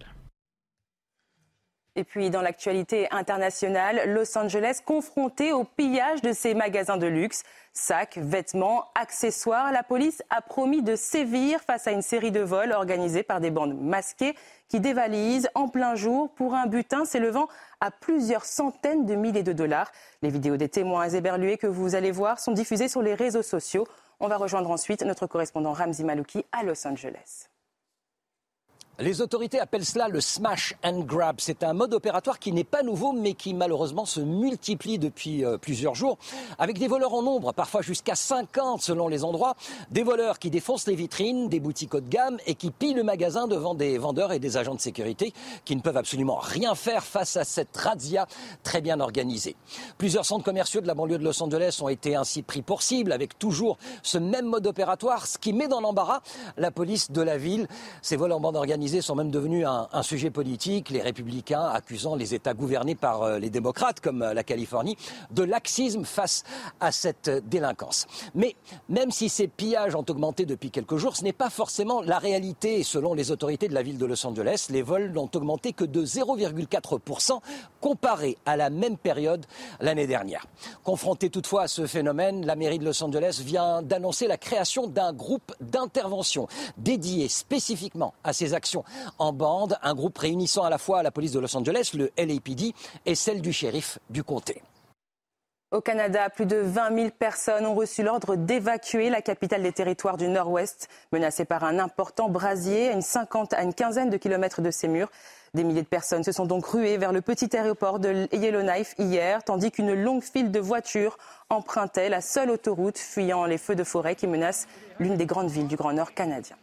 Et puis dans l'actualité internationale, Los Angeles confronté au pillage de ses magasins de luxe. Sacs, vêtements, accessoires, la police a promis de sévir face à une série de vols organisés par des bandes masquées qui dévalisent en plein jour pour un butin s'élevant à plusieurs centaines de milliers de dollars. Les vidéos des témoins éberlués que vous allez voir sont diffusées sur les réseaux sociaux. On va rejoindre ensuite notre correspondant Ramzi Malouki à Los Angeles. Les autorités appellent cela le smash and grab. C'est un mode opératoire qui n'est pas nouveau, mais qui malheureusement se multiplie depuis euh, plusieurs jours, avec des voleurs en nombre, parfois jusqu'à 50 selon les endroits, des voleurs qui défoncent les vitrines, des boutiques haut de gamme et qui pillent le magasin devant des vendeurs et des agents de sécurité qui ne peuvent absolument rien faire face à cette razzia très bien organisée. Plusieurs centres commerciaux de la banlieue de Los Angeles ont été ainsi pris pour cible, avec toujours ce même mode opératoire, ce qui met dans l'embarras la police de la ville. Ces vols en bande organisée sont même devenus un, sujet politique, les républicains accusant les États gouvernés par euh, les démocrates, comme euh, la Californie, de laxisme face à cette délinquance. Mais même si ces pillages ont augmenté depuis quelques jours, ce n'est pas forcément la réalité. Selon les autorités de la ville de Los Angeles, les vols n'ont augmenté que de 0,4% comparé à la même période l'année dernière. Confrontée toutefois à ce phénomène, la mairie de Los Angeles vient d'annoncer la création d'un groupe d'intervention dédié spécifiquement à ces actions en bande, un groupe réunissant à la fois la police de Los Angeles, le LAPD et celle du shérif du comté. Au Canada, plus de 20 000 personnes ont reçu l'ordre d'évacuer la capitale des territoires du Nord-Ouest, menacée par un important brasier à une, cinquante, à une quinzaine de kilomètres de ses murs. Des milliers de personnes se sont donc ruées vers le petit aéroport de Yellowknife hier, tandis qu'une longue file de voitures empruntait la seule autoroute fuyant les feux de forêt qui menacent l'une des grandes villes du Grand Nord canadien.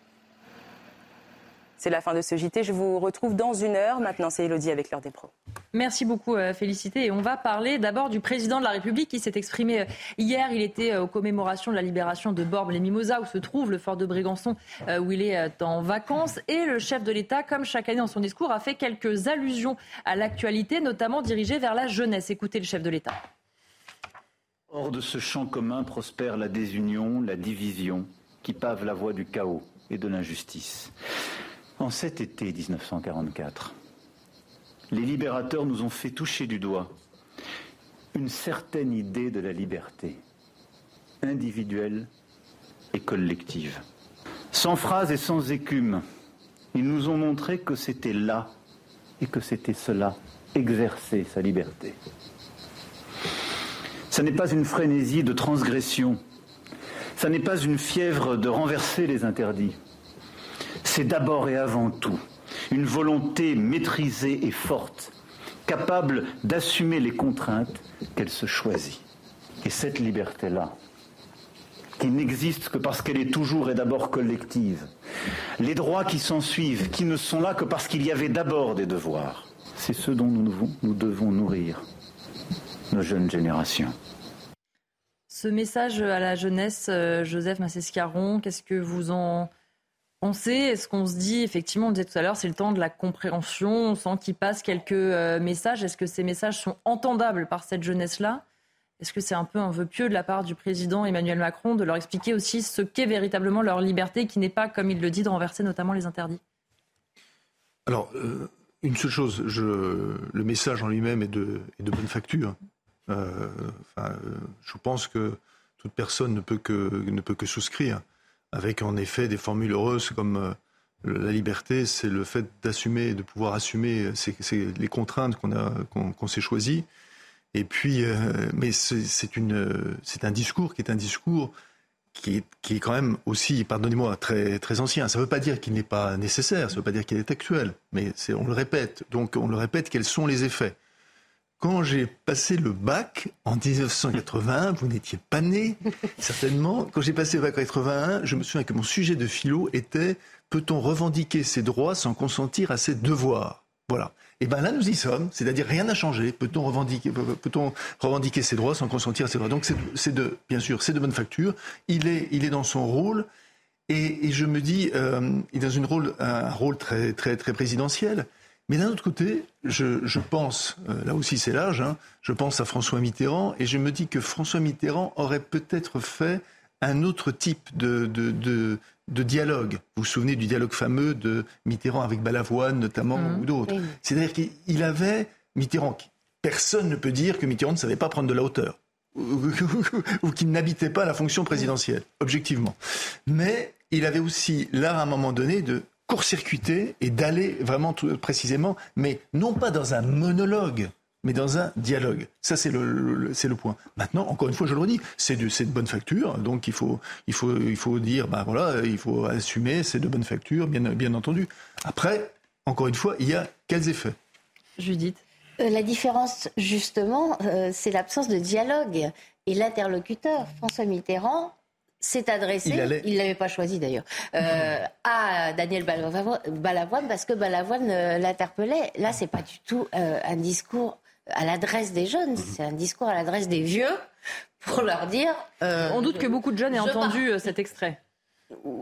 C'est la fin de ce JT. Je vous retrouve dans une heure. Maintenant, c'est Elodie avec l'heure des pros. Merci beaucoup, euh, Félicité. Et on va parler d'abord du président de la République qui s'est exprimé euh, hier. Il était euh, aux commémorations de la libération de Bormes-les-Mimosas, où se trouve le fort de Brégançon, où il est en vacances. Et le chef de l'État, comme chaque année dans son discours, a fait quelques allusions à l'actualité, notamment dirigées vers la jeunesse. Écoutez le chef de l'État. Hors de ce champ commun prospère la désunion, la division, qui pave la voie du chaos et de l'injustice. En cet été 1944, les libérateurs nous ont fait toucher du doigt une certaine idée de la liberté, individuelle et collective. Sans phrase et sans écume, ils nous ont montré que c'était là et que c'était cela, exercer sa liberté. Ce n'est pas une frénésie de transgression, ce n'est pas une fièvre de renverser les interdits. C'est d'abord et avant tout une volonté maîtrisée et forte, capable d'assumer les contraintes qu'elle se choisit. Et cette liberté-là, qui n'existe que parce qu'elle est toujours et d'abord collective, les droits qui s'en suivent, qui ne sont là que parce qu'il y avait d'abord des devoirs, c'est ce dont nous devons, nourrir nos jeunes générations. Ce message à la jeunesse, euh, Joseph Massescaron, qu'est-ce que vous en pensez Est-ce qu'on se dit, effectivement, on disait tout à l'heure, c'est le temps de la compréhension, on sent qu'il passe quelques euh, messages. Est-ce que ces messages sont entendables par cette jeunesse-là? Est-ce que c'est un peu un vœu pieux de la part du président Emmanuel Macron de leur expliquer aussi ce qu'est véritablement leur liberté, qui n'est pas, comme il le dit, de renverser notamment les interdits? Alors, euh, une seule chose, le message en lui-même est de, bonne facture. Euh, je pense que toute personne ne peut que, ne peut que souscrire, avec en effet des formules heureuses comme la liberté, c'est le fait d'assumer, de pouvoir assumer les contraintes qu'on s'est choisies. Et puis, euh, mais c'est un discours qui est un discours qui est, qui est quand même aussi, pardonnez-moi, très, très ancien. Ça ne veut pas dire qu'il n'est pas nécessaire, ça ne veut pas dire qu'il est actuel, mais on le répète. Donc, on le répète, quels sont les effets? Quand j'ai passé le bac en 1981, vous n'étiez pas né, certainement. Quand j'ai passé le bac en 81, je me souviens que mon sujet de philo était peut-on revendiquer ses droits sans consentir à ses devoirs? Voilà. Et eh bien là, nous y sommes, c'est-à-dire rien n'a changé. Peut-on revendiquer, ses droits sans consentir à ses droits? Donc c'est de, bien sûr, c'est de bonne facture. Il est, il est dans son rôle. Et, je me dis, euh, il est dans une rôle, un rôle très, très, très présidentiel. Mais d'un autre côté, je, je pense, euh, là aussi c'est large, hein, je pense à François Mitterrand et je me dis que François Mitterrand aurait peut-être fait un autre type de, de, de, de dialogue. Vous vous souvenez du dialogue fameux de Mitterrand avec Balavoine notamment mmh. ou d'autres. C'est-à-dire qu'il avait Mitterrand. Personne ne peut dire que Mitterrand ne savait pas prendre de la hauteur ou qu'il n'habitait pas la fonction présidentielle, objectivement. Mais il avait aussi là, à un moment donné, de court-circuiter et d'aller vraiment tout précisément, mais non pas dans un monologue, mais dans un dialogue. Ça, c'est le, c'est le point. Maintenant, encore une fois, je le redis, c'est de, c'est de bonne facture, donc il faut, il faut, il faut dire, ben voilà, il faut assumer, c'est de bonne facture, bien, bien entendu. Après, encore une fois, il y a quels effets? Judith euh, La différence, justement, euh, c'est l'absence de dialogue. Et l'interlocuteur, François Mitterrand, s'est adressé, il ne l'avait pas choisi d'ailleurs, euh, à Daniel Balavoine parce que Balavoine l'interpellait. Là, c'est pas du tout un discours à l'adresse des jeunes, mhm. c'est un discours à l'adresse des vieux pour leur dire. Euh, On doute que beaucoup de jeunes aient entendu euh, cet extrait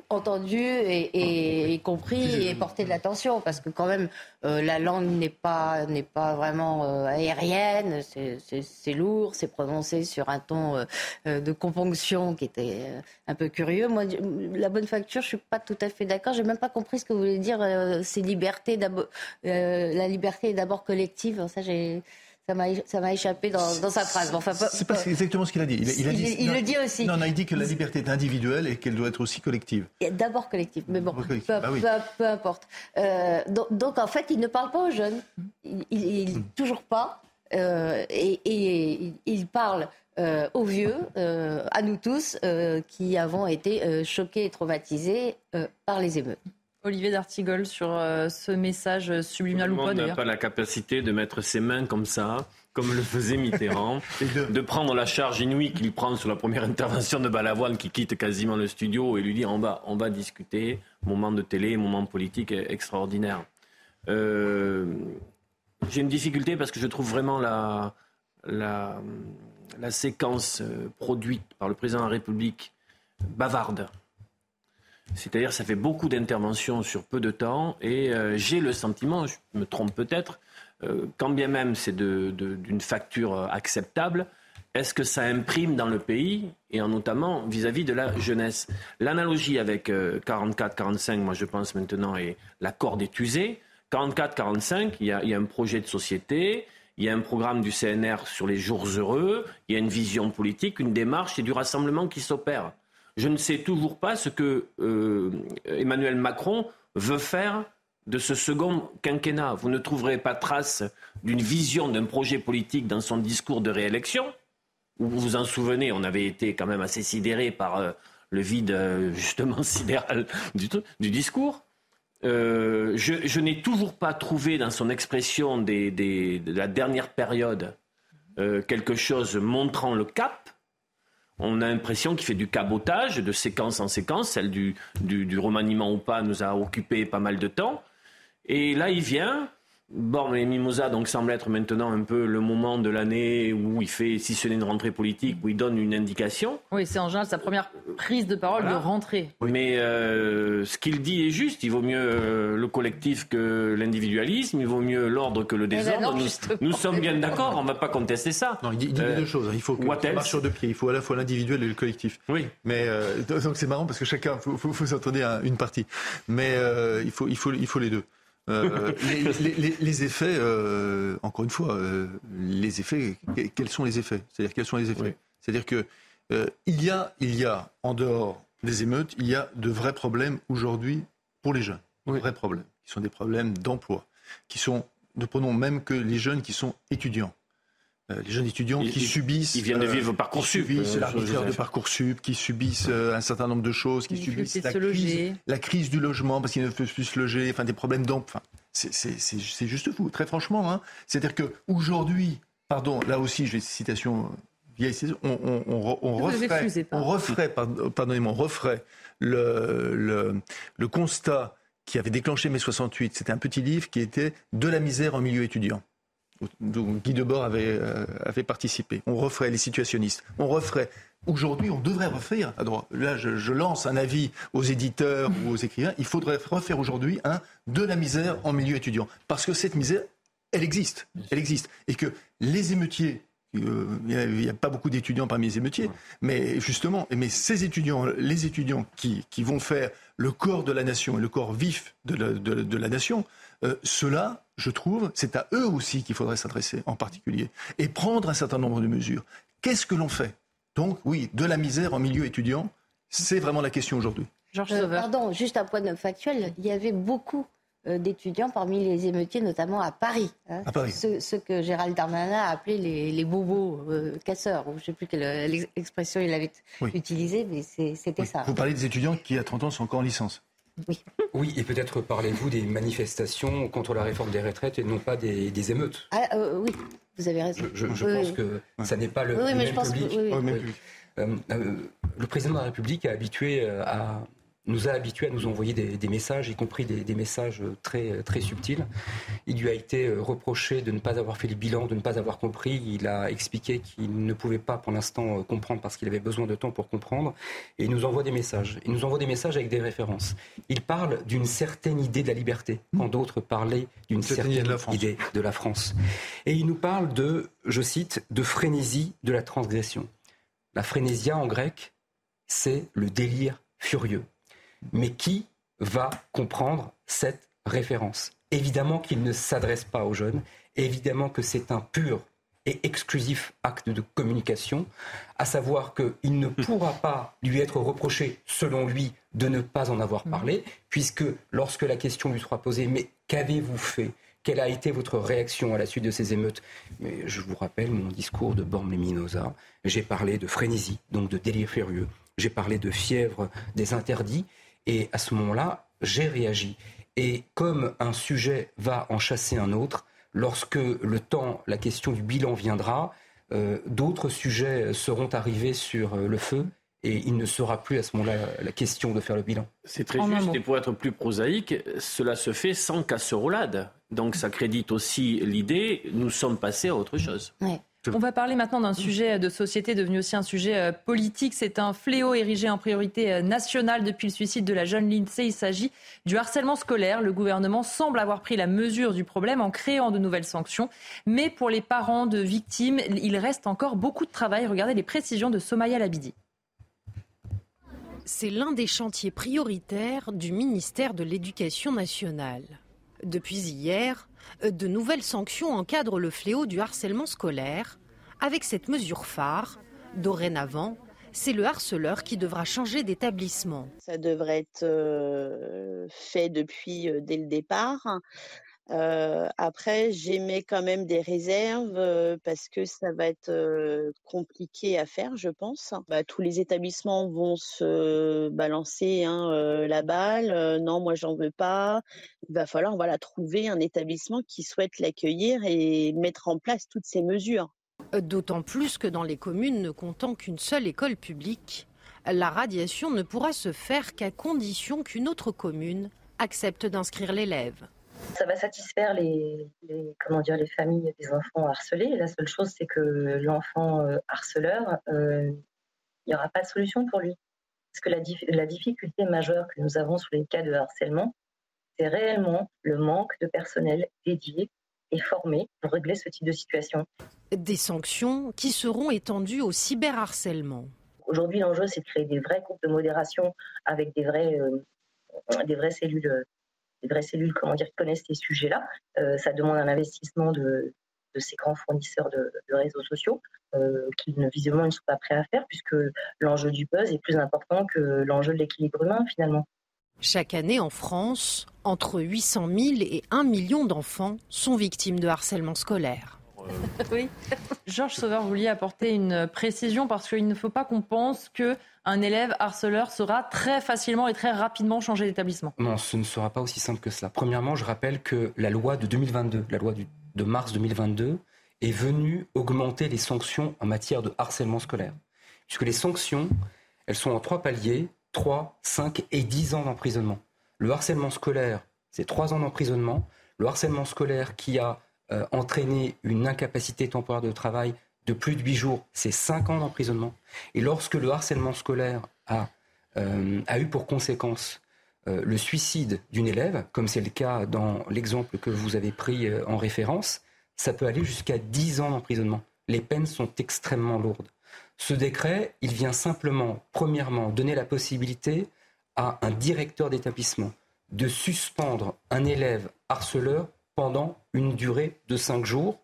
entendu et, et, compris et porté de l'attention parce que quand même euh, la langue n'est pas n'est pas vraiment aérienne c'est lourd c'est prononcé sur un ton de componction qui était un peu curieux. Moi la bonne facture je suis pas tout à fait d'accord. J'ai même pas compris ce que vous voulez dire c'est liberté d'abord la liberté est d'abord collective. Ça j'ai ça m'a échappé dans, sa phrase. enfin, c'est pas exactement ce qu'il a dit. Il, a dit, il, le dit aussi. Non, il dit que la liberté est individuelle et qu'elle doit être aussi collective. D'abord collective, mais bon, bah peu, importe. Euh, donc, en fait, il ne parle pas aux jeunes, il, hmm. toujours pas, euh, et, il parle euh, aux vieux, à nous tous, qui avons été choqués et traumatisés par les émeutes. Olivier D'Artigol sur euh, ce message subliminal ou pas d'ailleurs. n'a pas la capacité de mettre ses mains comme ça, comme le faisait Mitterrand, de... prendre la charge inouïe qu'il prend sur la première intervention de Balavoine qui quitte quasiment le studio et lui dire on va, on va discuter, moment de télé, moment politique extraordinaire. Euh, j'ai une difficulté parce que je trouve vraiment la, la, la séquence euh, produite par le président de la République bavarde. C'est-à-dire, ça fait beaucoup d'interventions sur peu de temps, et euh, j'ai le sentiment, je me trompe peut-être, euh, quand bien même c'est d'une facture euh, acceptable, est-ce que ça imprime dans le pays, et notamment vis-à-vis de la jeunesse? L'analogie avec 44-45, moi je pense maintenant, est l'accord est usé. 44-45, il y, a un projet de société, il y a un programme du CNR sur les jours heureux, il y a une vision politique, une démarche et du rassemblement qui s'opère. Je ne sais toujours pas ce que euh, Emmanuel Macron veut faire de ce second quinquennat. Vous ne trouverez pas trace d'une vision, d'un projet politique dans son discours de réélection. Vous vous en souvenez, on avait été quand même assez sidéré par euh, le vide, euh, justement, sidéral du, discours. Je, n'ai toujours pas trouvé dans son expression de la dernière période quelque chose montrant le cap. On a l'impression qu'il fait du cabotage de séquence en séquence. Celle du, du remaniement ou pas nous a occupé pas mal de temps. Et là, il vient. Bon, les Mimosa donc semble être maintenant un peu le moment de l'année où il fait, si ce n'est une rentrée politique, où il donne une indication. Oui, c'est en général sa première prise de parole de rentrée. Mais euh, ce qu'il dit est juste. Il vaut mieux euh, le collectif que l'individualisme. Il vaut mieux l'ordre que le ben désordre. nous, sommes bien d'accord. On ne va pas contester ça. Non, il dit, euh, deux choses. Il faut que ça marche sur deux pieds. Il faut à la fois l'individuel et le collectif. Oui. Mais donc c'est marrant parce que chacun faut, faut, faut s'entendre à une partie. Mais il faut, il faut, il faut les deux. Euh, les, effets, euh, encore une fois, euh, les effets, quels sont les effets? C'est-à-dire quels sont les effets? C'est-à-dire que il y a, il y a en dehors des émeutes, il y a de vrais problèmes aujourd'hui pour les jeunes, de vrais problèmes, qui sont des problèmes d'emploi, qui sont, ne prenons même que les jeunes qui sont étudiants. Euh, les jeunes étudiants qui subissent. Ils viennent de vivre Parcoursup. Qui subissent l'arbitraire de Parcoursup, qui subissent euh, un certain nombre de choses, qui subissent la crise, la crise, du logement parce qu'ils ne peuvent plus se loger, enfin des problèmes d'emploi. Enfin, c'est juste fou, très franchement. Hein. C'est-à-dire qu'aujourd'hui, pardon, là aussi, j'ai citation vieille on, on, on, on referait, on referait, pardonnez-moi, on referait le, le, le constat qui avait déclenché mai 68. C'était un petit livre qui était De la misère en milieu étudiant dont Guy Debord avait, euh, avait participé. On referait les situationnistes. On referait. Aujourd'hui, on devrait refaire, là je, lance un avis aux éditeurs ou aux écrivains, il faudrait refaire aujourd'hui un de la misère en milieu étudiant. Parce que cette misère, elle existe. Elle existe. Et que les émeutiers, euh, il n'y a, pas beaucoup d'étudiants parmi les émeutiers, mais justement, mais ces étudiants, les étudiants qui, qui vont faire le corps de la nation et le corps vif de la, de la nation, euh, cela, je trouve, c'est à eux aussi qu'il faudrait s'adresser en particulier et prendre un certain nombre de mesures. Qu'est-ce que l'on fait? Donc, oui, de la misère en milieu étudiant, c'est vraiment la question aujourd'hui. Euh, pardon, juste un point de factuel. Il y avait beaucoup euh, d'étudiants parmi les émeutiers, notamment à Paris. Hein. à Paris. Ceux, que Gérald Darmanin a appelés les, bobos casseurs, ou je ne sais plus quelle expression il avait utilisée, mais c'était ça. Vous parlez des étudiants qui, à 30 ans, sont encore en licence. Oui. Oui, et peut-être parlez-vous des manifestations contre la réforme des retraites et non pas des, émeutes. Ah, euh, oui, vous avez raison. Je, pense que ça n'est pas le, oui, même public. Euh, euh, le président de la République a habitué à nous a habitués à nous envoyer des, messages, y compris des, messages très, très subtils. Il lui a été euh, reproché de ne pas avoir fait le bilan, de ne pas avoir compris. Il a expliqué qu'il ne pouvait pas pour l'instant euh, comprendre parce qu'il avait besoin de temps pour comprendre. Et il nous envoie des messages. Il nous envoie des messages avec des références. Il parle d'une certaine idée de la liberté, quand d'autres parlaient d'une certaine idée de la France. Et il nous parle de, je cite, de frénésie de la transgression. La frénésia en grec, c'est le délire furieux. Mais qui va comprendre cette référence? Évidemment qu'il ne s'adresse pas aux jeunes, évidemment que c'est un pur et exclusif acte de communication, à savoir qu'il ne pourra pas lui être reproché, selon lui, de ne pas en avoir parlé, puisque lorsque la question lui sera posée, mais qu'avez-vous fait? Quelle a été votre réaction à la suite de ces émeutes? Mais Je vous rappelle mon discours de Bormes-Leminosa. J'ai parlé de frénésie, donc de délire furieux. J'ai parlé de fièvre des interdits. Et à ce moment-là, j'ai réagi. Et comme un sujet va en chasser un autre, lorsque le temps, la question du bilan viendra, euh, d'autres sujets seront arrivés sur euh, le feu et il ne sera plus à ce moment-là la question de faire le bilan. C'est très juste, et pour être plus prosaïque, cela se fait sans casserolade. Donc ça crédite aussi l'idée, nous sommes passés à autre chose. On va parler maintenant d'un sujet de société devenu aussi un sujet euh, politique. C'est un fléau érigé en priorité euh, nationale depuis le suicide de la jeune Lindsay. Il s'agit du harcèlement scolaire. Le gouvernement semble avoir pris la mesure du problème en créant de nouvelles sanctions. Mais pour les parents de victimes, il reste encore beaucoup de travail. Regardez les précisions de Somaya Labidi. C'est l'un des chantiers prioritaires du ministère de l'Éducation nationale Depuis hier, de nouvelles sanctions encadrent le fléau du harcèlement scolaire. Avec cette mesure phare, dorénavant, c'est le harceleur qui devra changer d'établissement. Ça devrait être euh, fait depuis euh, dès le départ. Euh, après, j'émets quand même des réserves parce que ça va être compliqué à faire, je pense. Bah, tous les établissements vont se balancer hein, la balle. Non, moi, j'en veux pas. Il va falloir voilà, trouver un établissement qui souhaite l'accueillir et mettre en place toutes ces mesures. D'autant plus que dans les communes ne comptant qu'une seule école publique, la radiation ne pourra se faire qu'à condition qu'une autre commune accepte d'inscrire l'élève. Ça va satisfaire les, les- comment dire, les familles des enfants harcelés. La seule chose, c'est que l'enfant euh, harceleur, euh, il n'y aura pas de solution pour lui. Parce que la, dif- la difficulté majeure que nous avons sur les cas de harcèlement, c'est réellement le manque de personnel dédié et formé pour régler ce type de situation. Des sanctions qui seront étendues au cyberharcèlement. Aujourd'hui, l'enjeu, c'est de créer des vrais groupes de modération avec des vrais, euh, des vraies cellules, des vraies cellules, comment dire, qui connaissent ces sujets-là. Euh, ça demande un investissement de, de ces grands fournisseurs de, de réseaux sociaux euh, qui ne, visiblement ne sont pas prêts à faire puisque l'enjeu du buzz est plus important que l'enjeu de l'équilibre humain finalement. Chaque année en France, entre 800 000 et 1 million d'enfants sont victimes de harcèlement scolaire. Oui. Georges Sauveur, vous vouliez apporter une précision parce qu'il ne faut pas qu'on pense que un élève harceleur sera très facilement et très rapidement changé d'établissement. Non, ce ne sera pas aussi simple que cela. Premièrement, je rappelle que la loi de 2022, la loi de mars 2022, est venue augmenter les sanctions en matière de harcèlement scolaire. Puisque les sanctions, elles sont en trois paliers, 3, 5 et 10 ans d'emprisonnement. Le harcèlement scolaire, c'est 3 ans d'emprisonnement. Le harcèlement scolaire qui a euh, entraîné une incapacité temporaire de travail de plus de 8 jours, c'est 5 ans d'emprisonnement. Et lorsque le harcèlement scolaire a, euh, eu pour conséquence euh, le suicide d'une élève, comme c'est le cas dans l'exemple que vous avez pris en référence, ça peut aller jusqu'à 10 ans d'emprisonnement. Les peines sont extrêmement lourdes. Ce décret, il vient simplement, premièrement, donner la possibilité à un directeur d'établissement de suspendre un élève harceleur pendant une durée de 5 jours,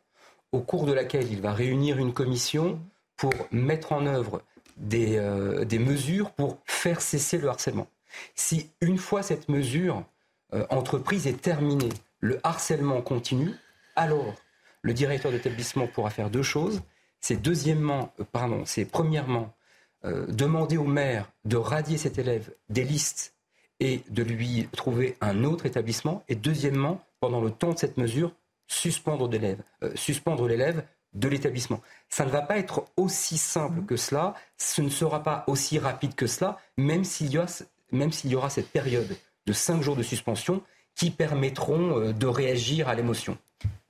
au cours de laquelle il va réunir une commission pour mettre en œuvre des, euh, mesures pour faire cesser le harcèlement. Si une fois cette mesure euh, entreprise est terminée, le harcèlement continue, alors le directeur d'établissement pourra faire deux choses. C'est deuxièmement, euh, pardon, c'est premièrement demander au maire de radier cet élève des listes et de lui trouver un autre établissement. Et deuxièmement, pendant le temps de cette mesure, suspendre l'élève, euh, suspendre l'élève de l'établissement. Ça ne va pas être aussi simple que cela, ce ne sera pas aussi rapide que cela, même s'il y, a- même s'il y aura cette période de cinq jours de suspension qui permettront euh, de réagir à l'émotion.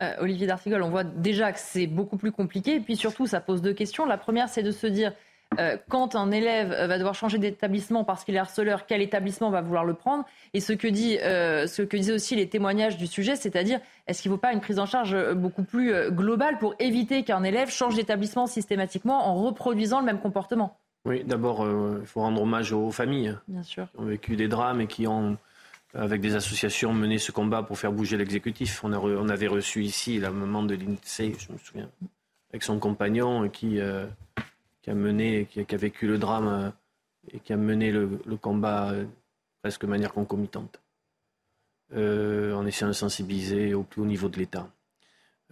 Euh, Olivier D'Artigol, on voit déjà que c'est beaucoup plus compliqué. Et puis surtout, ça pose deux questions. La première, c'est de se dire, euh, quand un élève euh, va devoir changer d'établissement parce qu'il est harceleur, quel établissement va vouloir le prendre Et ce que, dit, euh, ce que disaient aussi les témoignages du sujet, c'est-à-dire, est-ce qu'il ne faut pas une prise en charge beaucoup plus globale pour éviter qu'un élève change d'établissement systématiquement en reproduisant le même comportement? Oui, d'abord, euh, il faut rendre hommage aux familles Bien sûr. qui ont vécu des drames et qui ont, avec des associations, mené ce combat pour faire bouger l'exécutif. On, avait reçu ici la maman de l'INSEE, je me souviens, avec son compagnon qui, euh, qui a mené, qui, a- vécu le drame euh, et qui a mené le, combat euh, presque de manière concomitante, euh, en essayant de sensibiliser au plus haut niveau de l'État.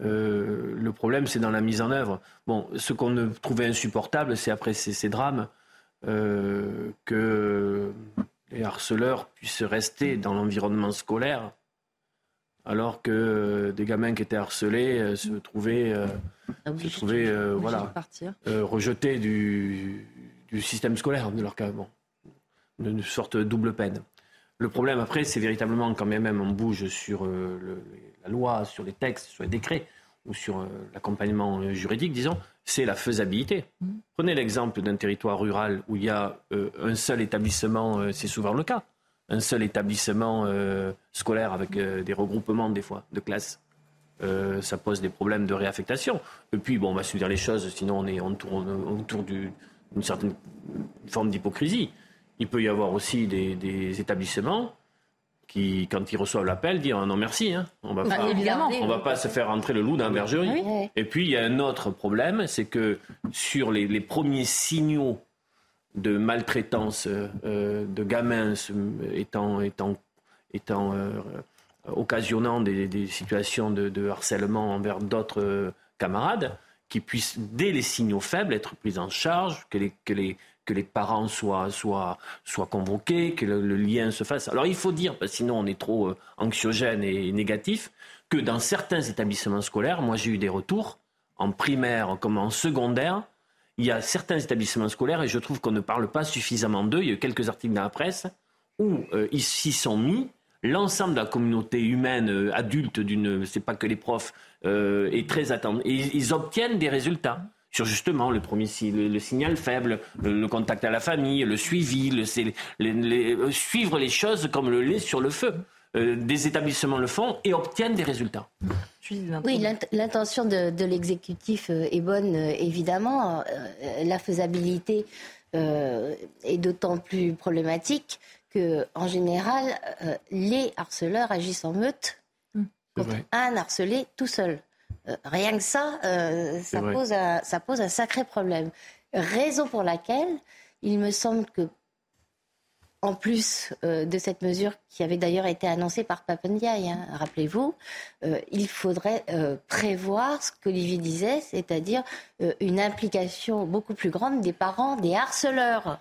Le problème, c'est dans la mise en œuvre. Bon, ce qu'on trouvait insupportable, c'est après ces, drames que les harceleurs puissent rester dans l'environnement scolaire, alors que euh, des gamins qui étaient harcelés euh, se trouvaient, euh, se trouvaient voilà, rejetés du, du système scolaire de leur cas. Bon, une sorte de double peine. Le problème après, c'est véritablement quand même on bouge sur euh, le- la loi, sur les textes, sur les décrets ou sur euh, l'accompagnement juridique, disons, c'est la faisabilité. Prenez l'exemple d'un territoire rural où il y a euh, un seul établissement, c'est souvent le cas, un seul établissement euh, scolaire avec euh, des regroupements des fois de classes. Euh, ça pose des problèmes de réaffectation. Et puis, bon, on va se dire les choses, sinon on, est, autour du- d'une certaine forme d'hypocrisie. Il peut y avoir aussi des, des établissements qui, quand ils reçoivent l'appel, disent non merci, hein. on va Bah, on va pas se faire rentrer le loup dans la bergerie. Oui. Et puis il y a un autre problème, c'est que sur les, les premiers signaux de maltraitance euh, de gamins se- étant, étant, étant euh, occasionnant des, situations de, harcèlement envers d'autres euh, camarades, qui puissent, dès les signaux faibles, être pris en charge, que les, que les, que les parents soient, soient, soient convoqués, que le, le lien se fasse. Alors il faut dire, parce que sinon on est trop euh, anxiogène et négatif, que dans certains établissements scolaires, moi j'ai eu des retours, en primaire comme en secondaire, il y a certains établissements scolaires, et je trouve qu'on ne parle pas suffisamment d'eux, il y a eu quelques articles dans la presse, où euh, ils s'y sont mis, l'ensemble de la communauté humaine euh, adulte d'une, c'est pas que les profs, euh, est très attendu. Et ils, obtiennent des résultats sur justement le premier le, le signal faible, le, contact à la famille, le suivi, le, euh, suivre les choses comme le lait sur le feu. Euh, des établissements le font et obtiennent des résultats. Oui, l'int- l'intention de, de l'exécutif euh, est bonne, euh, évidemment. La faisabilité euh, est d'autant plus problématique que, en général, euh, les harceleurs agissent en meute contre un harcelé tout seul. Euh, rien que ça, euh, C'est ça, vrai. pose un, ça pose un sacré problème. Raison pour laquelle il me semble que en plus euh, de cette mesure qui avait d'ailleurs été annoncée par Papendiaï, hein, rappelez-vous, euh, il faudrait euh, prévoir ce qu'Olivier disait, c'est-à-dire une implication beaucoup plus grande des parents, des harceleurs,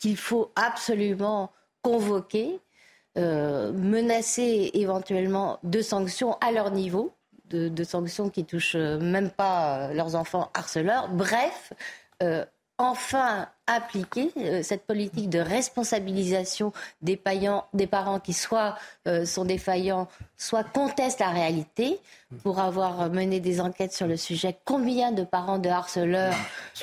qu'il faut absolument convoquer, menacer éventuellement de sanctions à leur niveau, de, de sanctions qui touchent même pas leurs enfants harceleurs. Bref, enfin appliquer euh, cette politique de responsabilisation des, paillants- des parents qui soit euh, sont défaillants, soit contestent la réalité, pour avoir mené des enquêtes sur le sujet. Combien de parents de harceleurs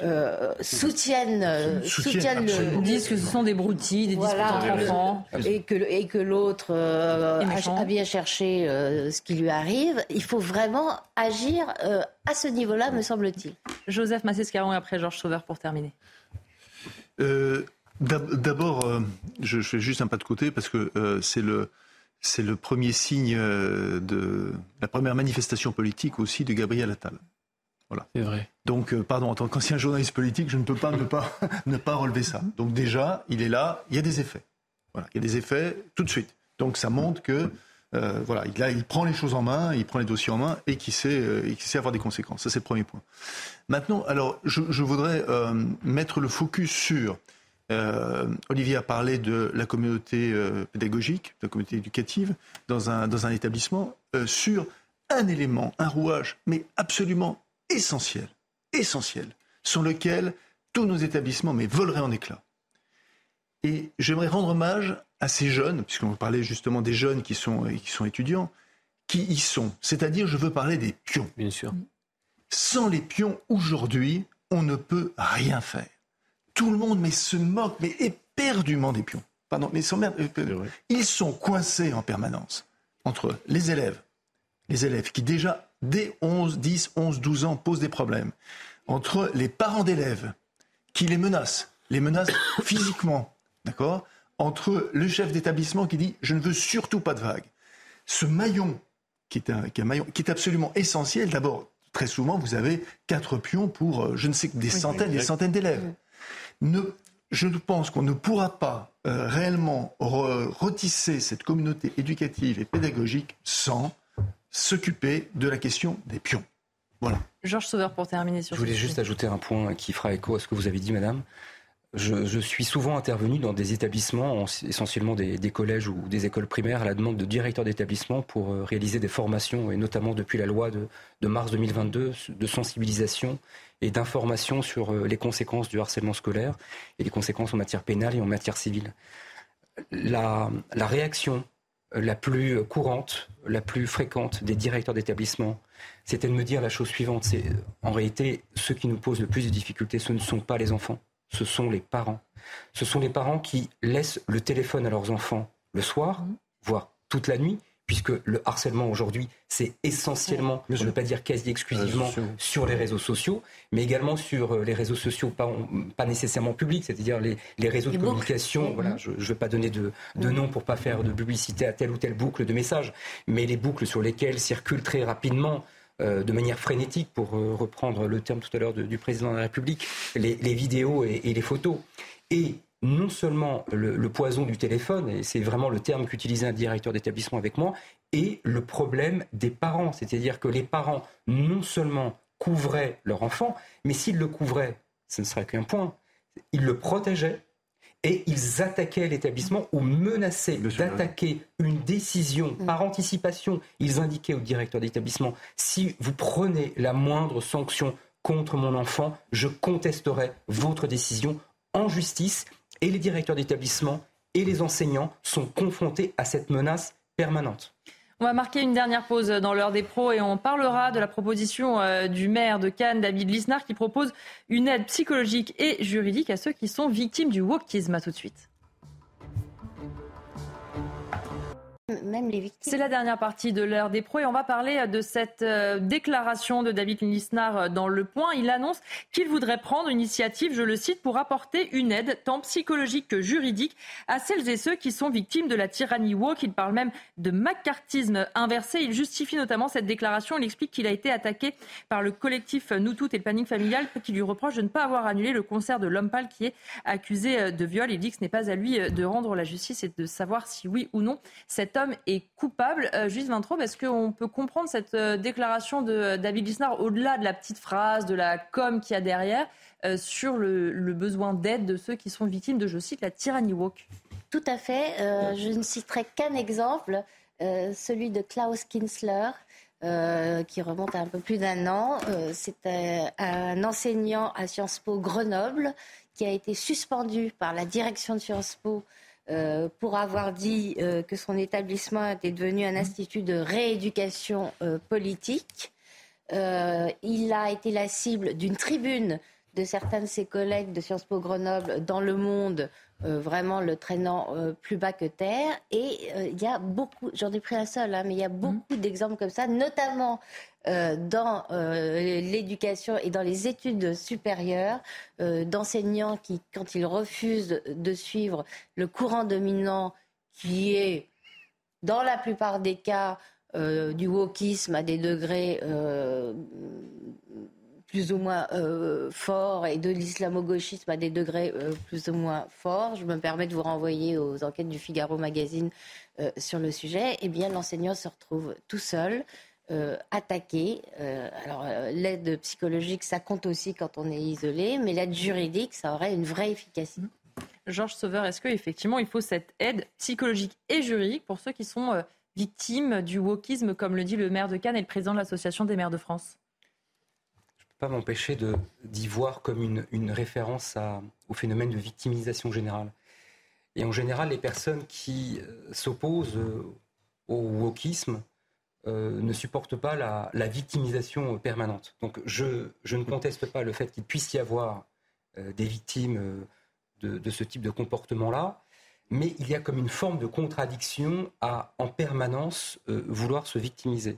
euh, soutiennent, euh, soutiennent le, disent que ce sont des broutilles, des voilà, enfants. et que, et que l'autre euh, a, a bien cherché euh, ce qui lui arrive. Il faut vraiment agir euh, à ce niveau-là, me semble-t-il. Joseph Massescaron et après Georges Sauveur pour terminer. Euh, d'ab- D'abord, euh, je, je fais juste un pas de côté parce que euh, c'est le c'est le premier signe de la première manifestation politique aussi de Gabriel Attal. Voilà. C'est vrai. Donc, euh, pardon, en tant qu'ancien journaliste politique, je ne peux pas ne pas ne pas relever ça. Donc déjà, il est là, il y a des effets. Voilà, il y a des effets tout de suite. Donc ça montre que euh, voilà, il, prend les choses en main, il prend les dossiers en main et qui sait, euh, sait avoir des conséquences. Ça, c'est le premier point. Maintenant, alors, je, voudrais euh, mettre le focus sur. Olivier a parlé de la communauté pédagogique, de la communauté éducative dans un, dans un établissement, sur un élément, un rouage, mais absolument essentiel, essentiel, sur lequel tous nos établissements mais voleraient en éclats. Et j'aimerais rendre hommage à ces jeunes, puisqu'on parlait justement des jeunes qui sont, qui sont étudiants, qui y sont. C'est-à-dire, je veux parler des pions. Bien sûr. Sans les pions, aujourd'hui, on ne peut rien faire. Tout le monde mais se moque, mais éperdument des pions. Pardon, mais s'emmerde. euh, Ils sont coincés en permanence entre les élèves, les élèves qui déjà, dès 11, 10, 11, 12 ans, posent des problèmes, entre les parents d'élèves qui les menacent, les menacent physiquement, d'accord Entre le chef d'établissement qui dit je ne veux surtout pas de vagues. Ce maillon qui est un, qui est un maillon qui est absolument essentiel. D'abord, très souvent, vous avez quatre pions pour euh, je ne sais que des Oui, centaines, des centaines d'élèves. Ne, je pense qu'on ne pourra pas euh, réellement re- retisser cette communauté éducative et pédagogique sans s'occuper de la question des pions. Voilà. Georges Sauveur pour terminer sur Je voulais ce juste sujet. ajouter un point qui fera écho à ce que vous avez dit, madame. Je, suis souvent intervenu dans des établissements, en- essentiellement des, collèges ou des écoles primaires, à la demande de directeurs d'établissement pour euh, réaliser des formations, et notamment depuis la loi de, mars 2022, de sensibilisation et d'information sur euh, les conséquences du harcèlement scolaire et les conséquences en matière pénale et en matière civile. La, la réaction la plus courante, la plus fréquente des directeurs d'établissement, c'était de me dire la chose suivante. C'est en réalité, ceux qui nous posent le plus de difficultés, ce ne sont pas les enfants, ce sont les parents. Ce sont les parents qui laissent le téléphone à leurs enfants le soir, voire toute la nuit, puisque le harcèlement aujourd'hui, c'est essentiellement, je ne veux pas dire quasi exclusivement, sur les réseaux sociaux, mais également sur euh, les réseaux sociaux pas, pas nécessairement publics, c'est-à-dire les, réseaux de communication. Voilà, je ne veux pas donner de, de nom pour pas faire de publicité à telle ou telle boucle de messages, mais les boucles sur lesquelles circulent très rapidement euh, de manière frénétique, pour euh, reprendre le terme tout à l'heure du président de la République, les, vidéos et, les photos. Et non seulement le, poison du téléphone, et c'est vraiment le terme qu'utilisait un directeur d'établissement avec moi, et le problème des parents. C'est-à-dire que les parents non seulement couvraient leur enfant, mais s'ils le couvraient, ce ne serait qu'un point, ils le protégeaient et ils attaquaient l'établissement ou menaçaient d'attaquer une décision mm. par anticipation. Ils indiquaient au directeur d'établissement, si vous prenez la moindre sanction contre mon enfant, je contesterai votre décision en justice. Et les directeurs d'établissement et les enseignants sont confrontés à cette menace permanente. On va marquer une dernière pause dans l'heure des pros et on parlera de la proposition euh, du maire de Cannes, David Lisnard, qui propose une aide psychologique et juridique à ceux qui sont victimes du wokisme. À tout de suite. Même les victimes. C'est la dernière partie de l'heure des pros et on va parler euh, de cette euh, déclaration de David Lisnard euh, dans Le Point. Il annonce qu'il voudrait prendre une initiative, je le cite, pour apporter une aide tant psychologique que juridique à celles et ceux qui sont victimes de la tyrannie woke. Il parle même de macartisme inversé. Il justifie notamment cette déclaration. Il explique qu'il a été attaqué par le collectif Nous Toutes et le Planning Familial qui lui reproche de ne pas avoir annulé le concert de l'homme pâle qui est accusé de viol. Il dit que ce n'est pas à lui de rendre la justice et de savoir si oui ou non cet homme est coupable. Euh, Juste Vintraube, est-ce qu'on peut comprendre cette euh, déclaration de David Lisnard au-delà de la petite phrase, de la com qu'il y a derrière, euh, sur le, besoin d'aide de ceux qui sont victimes de, je cite, la tyrannie woke Tout à fait. je ne citerai qu'un exemple, celui de Klaus Kinsler. qui remonte à un peu plus d'un an. C'est un enseignant à Sciences Po Grenoble qui a été suspendu par la direction de Sciences Po euh, pour avoir dit euh, que son établissement était devenu un institut de rééducation euh, politique. il a été la cible d'une tribune de certains de ses collègues de Sciences Po Grenoble dans le monde, vraiment le traînant plus bas que terre. Et il y a beaucoup, j'en ai pris un seul, hein, mais il y a beaucoup d'exemples comme ça, notamment euh, dans euh, l'éducation et dans les études supérieures euh, d'enseignants qui, quand ils refusent de suivre le courant dominant qui est, dans la plupart des cas, du wokisme à des degrés plus ou moins forts et de l'islamo-gauchisme à des degrés plus ou moins forts. Je me permets de vous renvoyer aux enquêtes du Figaro Magazine sur le sujet. Eh bien, l'enseignant se retrouve tout seul euh, attaquer. Euh, alors, euh, l'aide psychologique, ça compte aussi quand on est isolé, mais l'aide juridique, ça aurait une vraie efficacité. Georges Sauveur, est-ce qu'effectivement, il faut cette aide psychologique et juridique pour ceux qui sont victimes du wokisme, comme le dit le maire de Cannes et le président de l'Association des maires de France? Je ne peux pas m'empêcher d'y voir comme une, une référence à, au phénomène de victimisation générale. Et en général, les personnes qui s'opposent au wokisme euh, ne supporte pas la, victimisation permanente. Donc je, ne conteste pas le fait qu'il puisse y avoir euh, des victimes euh, de, ce type de comportement-là, mais il y a comme une forme de contradiction à en permanence vouloir se victimiser.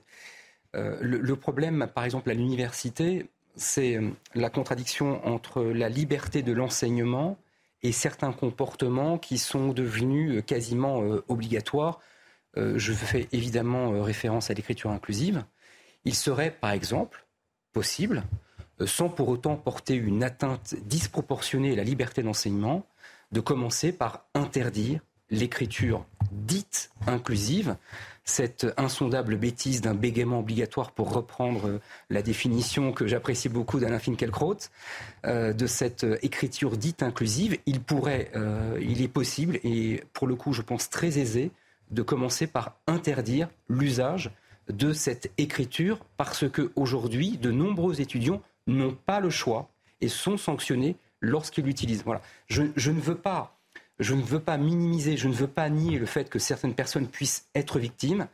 le, problème, par exemple, à l'université, c'est la contradiction entre la liberté de l'enseignement et certains comportements qui sont devenus quasiment obligatoires je fais évidemment euh, référence à l'écriture inclusive, il serait par exemple possible, euh, sans pour autant porter une atteinte disproportionnée à la liberté d'enseignement, de commencer par interdire l'écriture dite inclusive, cette insondable bêtise d'un bégaiement obligatoire pour reprendre la définition que j'apprécie beaucoup d'Alain Finkielkraut, de cette écriture dite inclusive, il pourrait, il est possible, et pour le coup je pense très aisé, de commencer par interdire l'usage de cette écriture parce que aujourd'hui, de nombreux étudiants n'ont pas le choix et sont sanctionnés lorsqu'ils l'utilisent. Je, ne veux pas, minimiser, je ne veux pas nier le fait que certaines personnes puissent être victimes.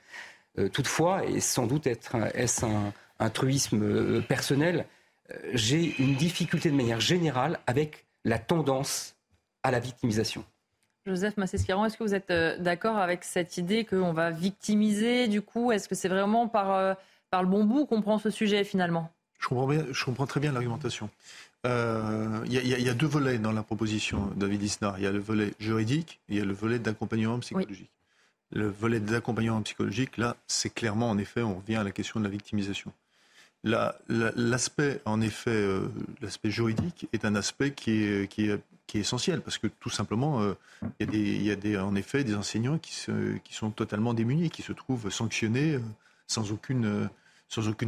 Euh, toutefois, et sans doute est-ce un, un truisme euh, personnel, euh, j'ai une difficulté de manière générale avec la tendance à la victimisation. Joseph Massescaron, est-ce que vous êtes euh, d'accord avec cette idée qu'on va victimiser du coup? Est-ce que c'est vraiment par, euh, par le bon bout qu'on prend ce sujet finalement? Je comprends, bien, je comprends très bien l'argumentation. Il euh, y, y, a deux volets dans la proposition David Isnar. Il y a le volet juridique et il y a le volet d'accompagnement psychologique. Oui. Le volet d'accompagnement psychologique, là, c'est clairement, en effet, on revient à la question de la victimisation. L'aspect, en effet, euh, l'aspect juridique est un aspect qui est, essentiel parce que tout simplement, euh, il y a, des, en effet des enseignants qui, sont totalement démunis, qui se trouvent sanctionnés euh, sans aucune,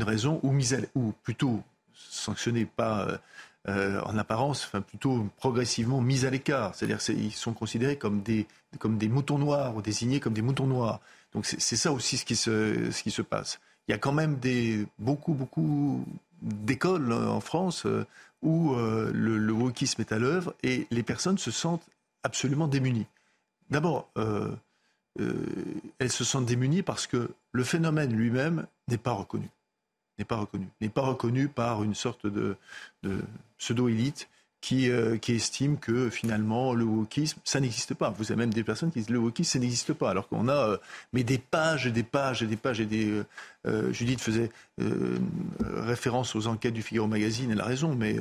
raison ou, plutôt sanctionnés pas en apparence, enfin plutôt progressivement mis à l'écart. C'est-à-dire qu'ils sont considérés comme des, moutons noirs ou désignés comme des moutons noirs. Donc c'est ça aussi ce qui se passe. Il y a quand même beaucoup, beaucoup d'écoles euh, en France euh, où le, le wokisme est à l'œuvre et les personnes se sentent absolument démunies. D'abord, euh, euh, elles se sentent démunies parce que le phénomène lui-même n'est pas reconnu n'est pas reconnu, n'est pas reconnu par une sorte de pseudo-élite qui, euh, qui, estime que finalement le wokisme, ça n'existe pas. Vous avez même des personnes qui disent le wokisme, ça n'existe pas, alors qu'on a euh, mais des pages et des pages et des pages et des. Euh, Judith faisait référence aux enquêtes du Figaro Magazine, elle a raison, mais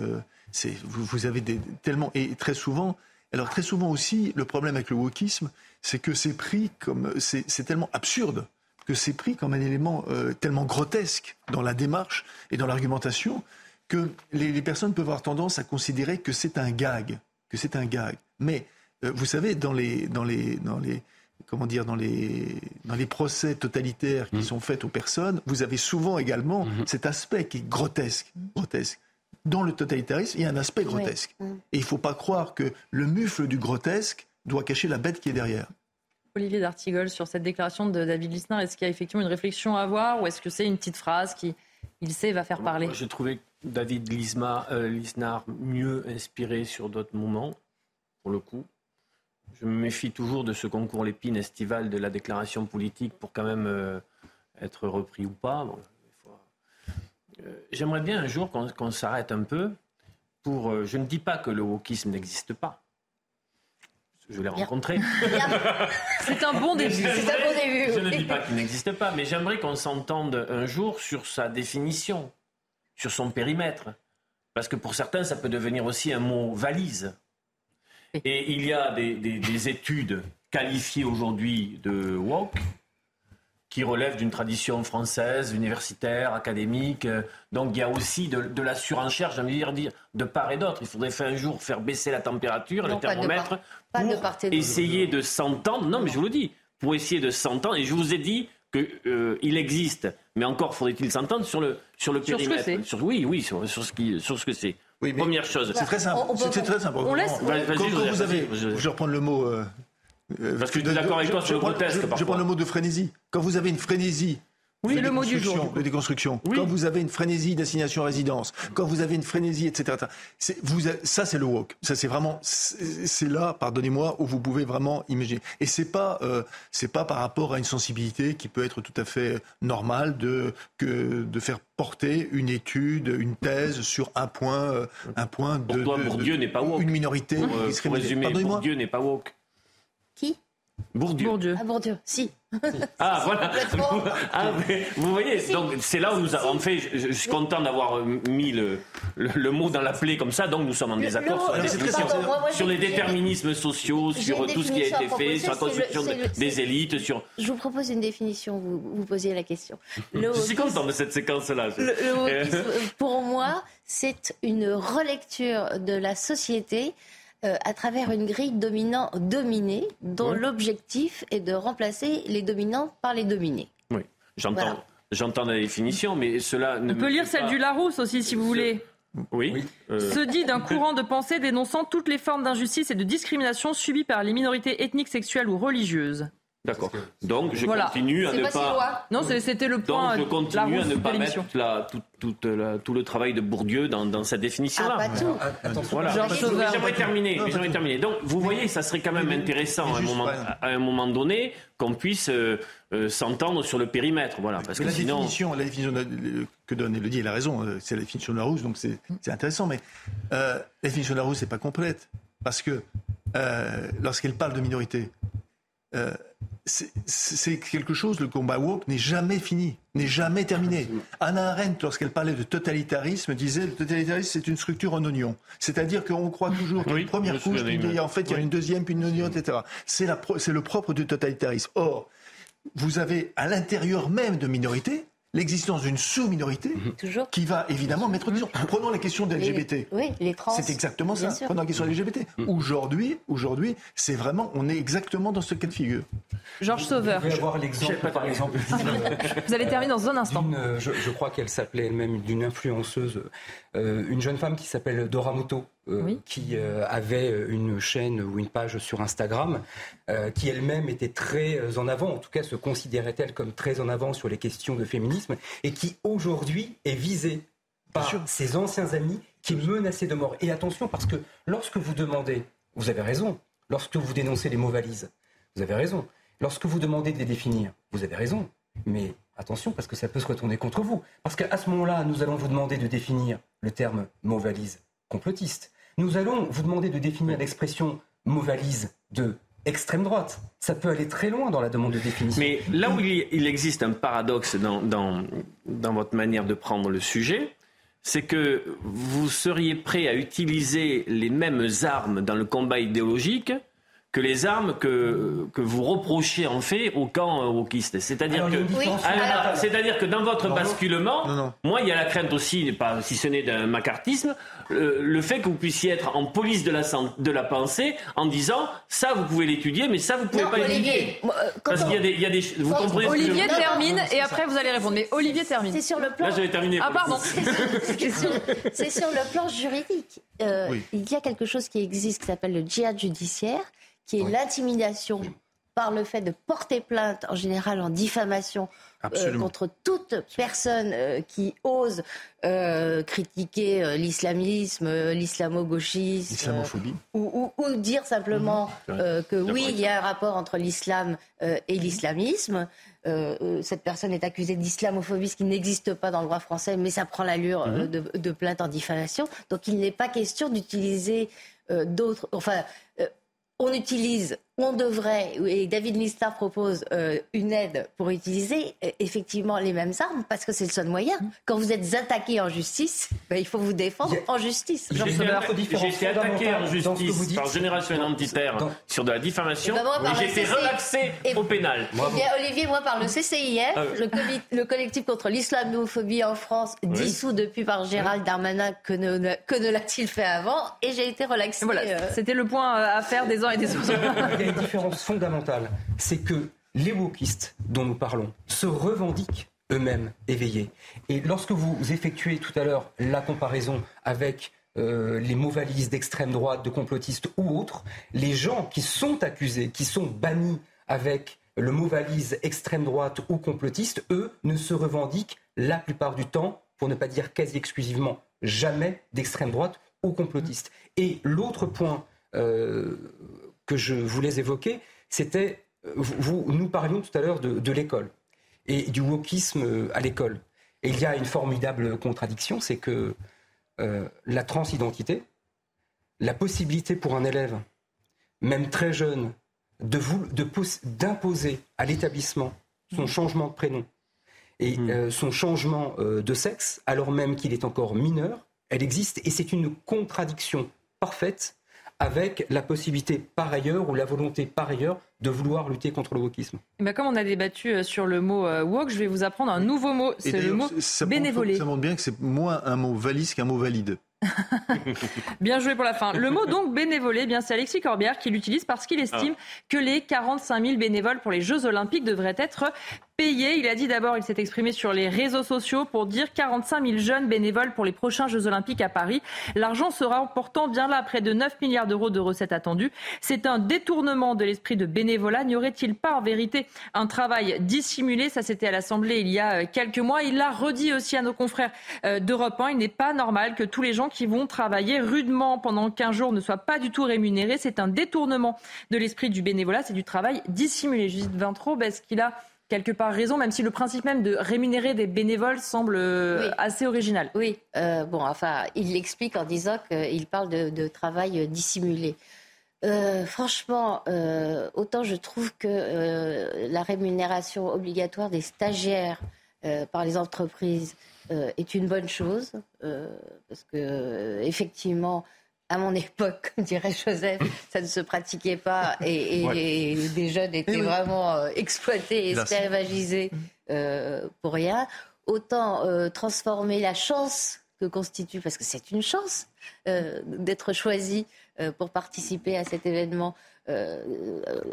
c'est vous, avez tellement et très souvent. Alors très souvent aussi, le problème avec le wokisme, c'est que c'est pris comme c'est tellement absurde que c'est pris comme un élément tellement grotesque dans la démarche et dans l'argumentation que les, les, personnes peuvent avoir tendance à considérer que c'est un gag, que c'est un gag. Mais euh, vous savez, dans les, dans les, dans les, comment dire, dans les, dans les procès totalitaires qui mmh. sont faits aux personnes, vous avez souvent également mmh. cet aspect qui est grotesque, grotesque. Dans le totalitarisme, il y a un aspect grotesque. Oui. Mmh. Et il ne faut pas croire que le mufle du grotesque doit cacher la bête qui est derrière. Olivier d'Artigol, sur cette déclaration de David Lisnard Est-ce qu'il y a effectivement une réflexion à avoir ou est-ce que c'est une petite phrase qui, il sait, va faire parler J'ai trouvé David Lisma, euh, Lisnard mieux inspiré sur d'autres moments, pour le coup. Je me méfie toujours de ce concours l'épine estival de la déclaration politique pour quand même euh, être repris ou pas. Euh, J'aimerais bien un jour qu'on qu s'arrête un peu pour. Je ne dis pas que le wokisme n'existe pas je l'ai rencontré. C'est un bon début. C'est un bon début. Je ne dis pas qu'il n'existe pas, mais j'aimerais qu'on s'entende un jour sur sa définition, sur son périmètre. Parce que pour certains, ça peut devenir aussi un mot valise. Et il y a des, des, des études qualifiées aujourd'hui de woke qui relèvent d'une tradition française, universitaire, académique. Donc il y a aussi de, de la surenchère, j'ai envie de dire, de part et d'autre. Il faudrait faire un jour faire baisser la température, non, le thermomètre, pas de pour essayer de s'entendre. Non, mais je vous le dis, pour essayer de s'entendre. Et je vous ai dit qu'il euh, existe, mais encore faudrait-il s'entendre sur le, sur le sur périmètre. Ce sur, oui, oui, sur, sur, ce qui, sur ce que c'est. Oui, Première chose. C'est très simple. C'est très simple. On laisse. Quand, quand vous avez, je vais reprendre le mot. Euh, Parce que je suis d'accord avec toi sur le grotesque. Je, je prends le mot de frénésie. Quand vous avez une frénésie oui, c'est le mot du jour. De déconstruction. Oui. Quand vous avez une frénésie d'assignation à résidence, quand vous avez une frénésie, etc. Vous, ça, c'est le woke. Ça, c'est vraiment, c'est là, pardonnez-moi, où vous pouvez vraiment imaginer. Et c'est pas, euh, c'est pas par rapport à une sensibilité qui peut être tout à fait normale de que de faire porter une étude, une thèse sur un point, un point de. Pour toi, de, Bourdieu n'est pas woke. Une minorité. Pour, euh, pour résumer, Bourdieu n'est pas woke. Bourdieu. Bourdieu. Ah, Bourdieu, si. Ah, voilà. Ah, vous voyez, si. donc c'est là où nous avons fait. Je, je suis content d'avoir mis le, le, le, mot dans la plaie comme ça, donc nous sommes en désaccord sur, les, pardon, moi, moi, sur les déterminismes sociaux, sur tout ce qui a été fait, sur la construction le, des élites. sur. Je vous propose une définition, vous, vous posiez la question. Le je suis content de cette séquence-là. pour moi, c'est une relecture de la société euh, à travers une grille dominant-dominée, dont oui. l'objectif est de remplacer les dominants par les dominés. Oui, j'entends. Voilà. J'entends la définition, mais cela ne. On peut lire celle pas... du Larousse aussi, si vous voulez. Oui. oui. Euh... Se dit d'un courant de pensée dénonçant toutes les formes d'injustice et de discrimination subies par les minorités ethniques, sexuelles ou religieuses. D'accord. Donc je voilà. continue à ne pas. pas... Non, c'était le point. Donc je continue à ne pas mettre la, tout, tout, la, tout, le travail de Bourdieu dans, dans cette définition-là. Ah, pas tout. Attention. Voilà. J'aimerais terminer. J'aimerais terminer. Donc vous voyez, ça serait quand même intéressant à un moment, à un moment donné qu'on puisse euh, euh, s'entendre sur le périmètre. Voilà. Parce mais que la sinon. Définition, la définition de, que donne Elodie, il a raison. euh, C'est la définition de la rousse, donc c'est intéressant. Mais euh, la définition de la rousse n'est pas complète parce que euh, lorsqu'elle parle de minorité, euh, c'est quelque chose, le combat woke n'est jamais fini, n'est jamais terminé. Anna Arendt, lorsqu'elle parlait de totalitarisme, disait le totalitarisme, c'est une structure en oignon. C'est-à-dire qu'on croit toujours qu'il y a une première couche, puis en fait, il y a une deuxième, puis une oignon, etc. C'est le propre du totalitarisme. Or, vous avez à l'intérieur même de minorités l'existence d'une sous-minorité mhm. qui va évidemment mettre en question. Prenons la question des LGBT. oui, les trans. C'est exactement ça. Prenons la question des LGBT. Mhm. Aujourd'hui, aujourd'hui, c'est vraiment, on est exactement dans ce cas de figure. Georges Sauveur. Vous avoir l'exemple, par exemple. Vous allez terminer dans un instant. Euh, je, crois qu'elle s'appelait elle-même d'une influenceuse, euh, une jeune femme qui s'appelle Dora Muto. Euh, qui euh, avait une chaîne ou une page sur Instagram, euh, qui elle-même était très en avant, en tout cas se considérait-elle comme très en avant sur les questions de féminisme, et qui aujourd'hui est visée par ses anciens amis qui menaçaient de mort. Et attention, parce que lorsque vous demandez, vous avez raison, lorsque vous dénoncez les mots valises, vous avez raison, lorsque vous demandez de les définir, vous avez raison, mais attention, parce que ça peut se retourner contre vous. Parce qu'à ce moment-là, nous allons vous demander de définir le terme mot valise complotiste. Nous allons vous demander de définir l'expression mot valise de extrême droite. Ça peut aller très loin dans la demande de définition. Mais là où il existe un paradoxe dans votre manière de prendre le sujet, c'est que vous seriez prêt à utiliser les mêmes armes dans le combat idéologique que les armes que, que vous reprochez en fait au camp euh, wokiste. C'est-à-dire que, c'est-à-dire que dans votre basculement, moi, il y a la crainte aussi, pas, si ce n'est d'un macartisme, le, fait que vous puissiez être en police de la, de la pensée en disant ça, vous pouvez l'étudier, mais ça, vous pouvez pas l'étudier. Euh, Parce qu'il y a des, il y a des vous comprenez Olivier termine et après vous allez répondre. Mais Olivier termine. C'est sur le plan. Là, j'avais terminé. Ah pardon. C'est sur, le plan juridique. Euh, il y a quelque chose qui existe qui s'appelle le djihad judiciaire qui est l'intimidation par le fait de porter plainte, en général en diffamation, euh, contre toute personne euh, qui ose euh, critiquer l'islamisme, l'islamo-gauchisme, ou, ou, dire simplement mhm. que oui, il y a un rapport entre l'islam et l'islamisme. cette personne est accusée d'islamophobie, ce qui n'existe pas dans le droit français, mais ça prend l'allure mhm. de, de, plainte en diffamation. Donc il n'est pas question d'utiliser d'autres. Enfin, on utilise, on devrait, et David Mistar propose euh, une aide pour utiliser euh, effectivement les mêmes armes, parce que c'est le seul moyen. Quand vous êtes attaqué en justice, ben, il faut vous défendre en justice. J'ai été attaqué en justice par Génération Identitaire sur de la diffamation, et j'ai été relaxé au pénal. Eh Olivier, moi par le CCIF, ah le, collectif contre l'islamophobie en France, dissous depuis par Gérald Darmanin, que ne, que ne l'a-t-il fait avant, et j'ai été relaxé. Voilà, euh, c'était le point à faire des il y a une différence fondamentale, c'est que les wokistes dont nous parlons se revendiquent eux-mêmes éveillés. Et lorsque vous effectuez tout à l'heure la comparaison avec euh, les mots valises d'extrême droite, de complotistes ou autres, les gens qui sont accusés, qui sont bannis avec le mot valise extrême droite ou complotiste, eux ne se revendiquent la plupart du temps, pour ne pas dire quasi exclusivement, jamais d'extrême droite ou complotiste. Et l'autre point euh, que je voulais évoquer, c'était, euh, vous, nous parlions tout à l'heure de, l'école et du wokisme euh, à l'école. Et il y a une formidable contradiction, c'est que la transidentité, la possibilité pour un élève, même très jeune, d'imposer de, à l'établissement son mmh. changement de prénom et mmh. son changement de sexe, alors même qu'il est encore mineur, elle existe et c'est une contradiction parfaite avec la possibilité par ailleurs ou la volonté par ailleurs de vouloir lutter contre le wokisme. Eh ben, comme on a débattu euh, sur le mot euh, wok, je vais vous apprendre un nouveau mot, c'est le mot bénévolé. Ça montre bien que c'est moins un mot valise qu'un mot valide. bien joué pour la fin. Le mot donc bénévolé, eh bien c'est Alexis Corbière qui l'utilise parce qu'il estime ah. que les 45 000 bénévoles pour les Jeux Olympiques devraient être Il a dit d'abord, il s'est exprimé sur les réseaux sociaux pour dire 45 000 jeunes bénévoles pour les prochains Jeux Olympiques à Paris. L'argent sera pourtant bien là, près de 9 milliards d'euros de recettes attendues. C'est un détournement de l'esprit de bénévolat. N'y aurait-il pas en vérité un travail dissimulé? Ça, c'était à l'Assemblée il y a euh, quelques mois. Il l'a redit aussi à nos confrères euh, d'Europe 1. Il n'est pas normal que tous les gens qui vont travailler rudement pendant 15 jours ne soient pas du tout rémunérés. C'est un détournement de l'esprit du bénévolat. C'est du travail dissimulé. Judith Vintraud, est-ce qu'il a quelque part raison, même si le principe même de rémunérer des bénévoles semble euh, assez original. Oui, bon, enfin, il l'explique en disant qu'il parle de, travail dissimulé. euh, franchement, euh, autant je trouve que euh, la rémunération obligatoire des stagiaires par les entreprises est une bonne chose, parce que effectivement, à mon époque, comme dirait Joseph, ça ne se pratiquait pas et, des jeunes étaient vraiment exploités et esclavagisés pour rien. Autant transformer la chance que constitue, parce que c'est une chance d'être choisi euh, pour participer à cet événement. Euh,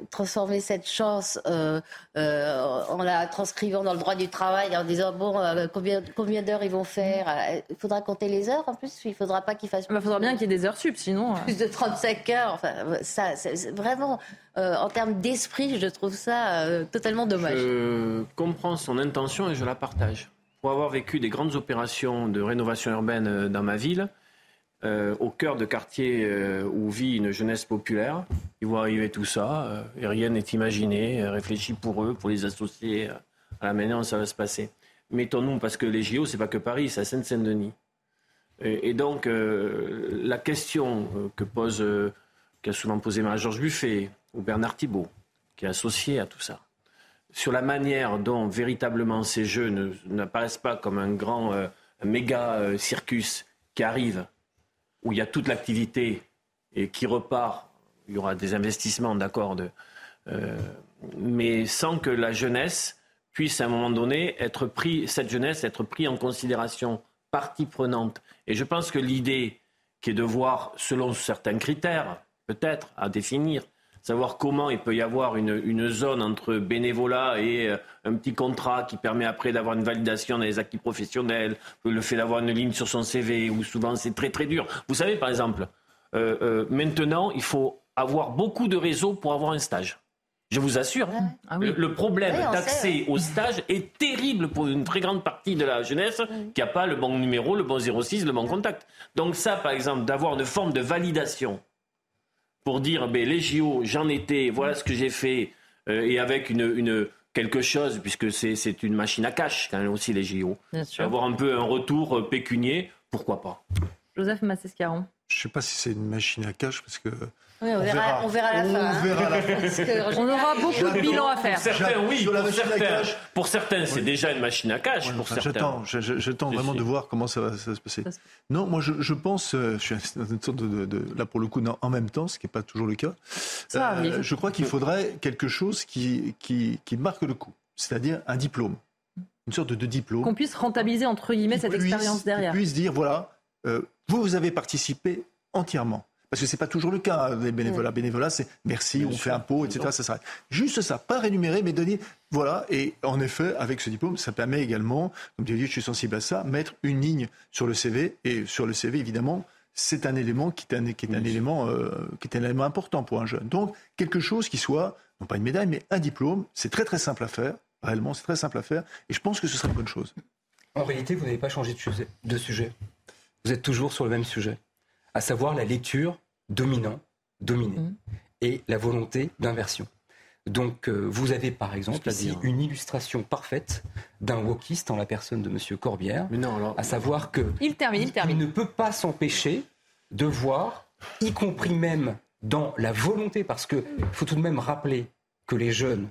transformer cette chance euh, en la transcrivant dans le droit du travail, en disant bon, combien, combien d'heures ils vont faire Il faudra compter les heures en plus, il ne faudra pas qu'ils fassent. Il faudra bien qu'il y ait des heures sup, sinon. Plus de 35 heures, enfin, ça, c'est vraiment, en termes d'esprit, je trouve ça totalement dommage. Je comprends son intention et je la partage. Pour avoir vécu des grandes opérations de rénovation urbaine dans ma ville, euh, au cœur de quartiers euh, où vit une jeunesse populaire. Ils voient arriver tout ça, euh, et rien n'est imaginé, réfléchi pour eux, pour les associer à la manière dont ça va se passer. Mettons-nous, parce que les JO, c'est pas que Paris, c'est à Seine-Saint-Denis. Et, donc, la question que pose, qu'a souvent posé Marie-Georges Buffet ou Bernard Thibault, qui est associé à tout ça, sur la manière dont véritablement ces jeux n'apparaissent pas comme un grand méga circus qui arrive où il y a toute l'activité et qui repart, il y aura des investissements, d'accord, euh, mais sans que la jeunesse puisse à un moment donné être pris, cette jeunesse être prise en considération, partie prenante. Et je pense que l'idée qui est de voir, selon certains critères, peut-être à définir, savoir comment il peut y avoir une, zone entre bénévolat et euh, un petit contrat qui permet après d'avoir une validation dans les acquis professionnels, le fait d'avoir une ligne sur son CV, où souvent c'est très très dur. Vous savez, par exemple, euh, euh, maintenant, il faut avoir beaucoup de réseaux pour avoir un stage. Je vous assure, ah le, problème d'accès au stage est terrible pour une très grande partie de la jeunesse qui n'a pas le bon numéro, le bon 06, le bon contact. Donc ça, par exemple, d'avoir une forme de validation pour dire ben, les JO, j'en étais, voilà ce que j'ai fait, euh, et avec une, une, quelque chose, puisque c'est une machine à cash quand même aussi les JO. Avoir un peu un retour euh, pécunier, pourquoi pas. Joseph Massescaron. Je ne sais pas si c'est une machine à cash, parce que on, verra, on, verra, la fin. On, aura beaucoup de bilans à faire. Pour certains, oui. Pour certains, pour certains, c'est déjà une machine à cash. pour certains. J'attends vraiment de voir comment ça va, se passer. Non, moi, je, pense, euh, je suis dans une sorte de, là pour le coup, en même temps, ce qui n'est pas toujours le cas. Euh, je crois qu'il faudrait quelque chose qui, qui, qui marque le coup, c'est-à-dire un diplôme, une sorte de, diplôme. Qu'on puisse rentabiliser entre guillemets cette expérience derrière. Qu'on puisse dire, voilà, euh, vous, vous avez participé entièrement. Parce que ce n'est pas toujours le cas des bénévolats. Bénévolat, c'est merci, on fait un pot, etc. Ça s'arrête. Juste ça, pas rémunéré, mais donner. Voilà. Et en effet, avec ce diplôme, ça permet également, comme tu as dit, je suis sensible à ça, mettre une ligne sur le CV. Et sur le CV, évidemment, c'est un élément qui est un, qui est un élément, euh, qui est un élément important pour un jeune. Donc, quelque chose qui soit, non pas une médaille, mais un diplôme, c'est très très simple à faire. Réellement, c'est très simple à faire. Et je pense que ce serait une bonne chose. En réalité, vous n'avez pas changé de sujet. Vous êtes toujours sur le même sujet, à savoir la lecture dominant, dominé, mm. et la volonté d'inversion. Donc, euh, vous avez par exemple ici une illustration parfaite d'un wokiste en la personne de M. Corbière, à savoir que il, termine, il, ne peut pas s'empêcher de voir, y compris même dans la volonté, parce qu'il faut tout de même rappeler que les jeunes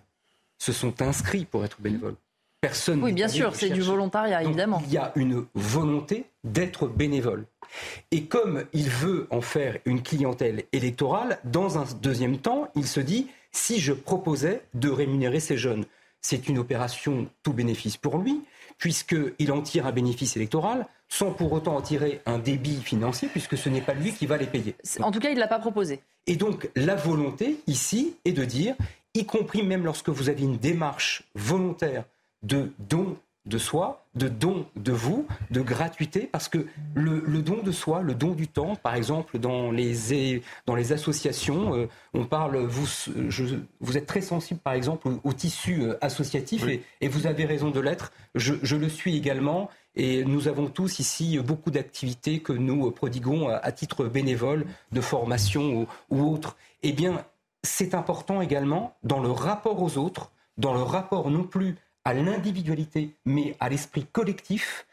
se sont inscrits pour être bénévoles. Personne. Oui, bien sûr, c'est du volontariat, évidemment. Il y a une volonté d'être bénévole. Et comme il veut en faire une clientèle électorale, dans un deuxième temps, il se dit, si je proposais de rémunérer ces jeunes, c'est une opération tout bénéfice pour lui, puisqu'il en tire un bénéfice électoral, sans pour autant en tirer un débit financier, puisque ce n'est pas lui qui va les payer. En tout cas, il ne l'a pas proposé. Et donc, la volonté, ici, est de dire, y compris même lorsque vous avez une démarche volontaire de don de soi, de don de vous, de gratuité, parce que le, don de soi, le don du temps, par exemple, dans les, dans les associations, euh, on parle, vous, vous êtes très sensible, par exemple, au, tissu euh, associatif, et, vous avez raison de l'être, je, le suis également, et nous avons tous ici beaucoup d'activités que nous prodiguons à, titre bénévole, de formation ou, ou autre. Eh bien, c'est important également dans le rapport aux autres, dans le rapport non plus à l'individualité, mais à l'esprit collectif.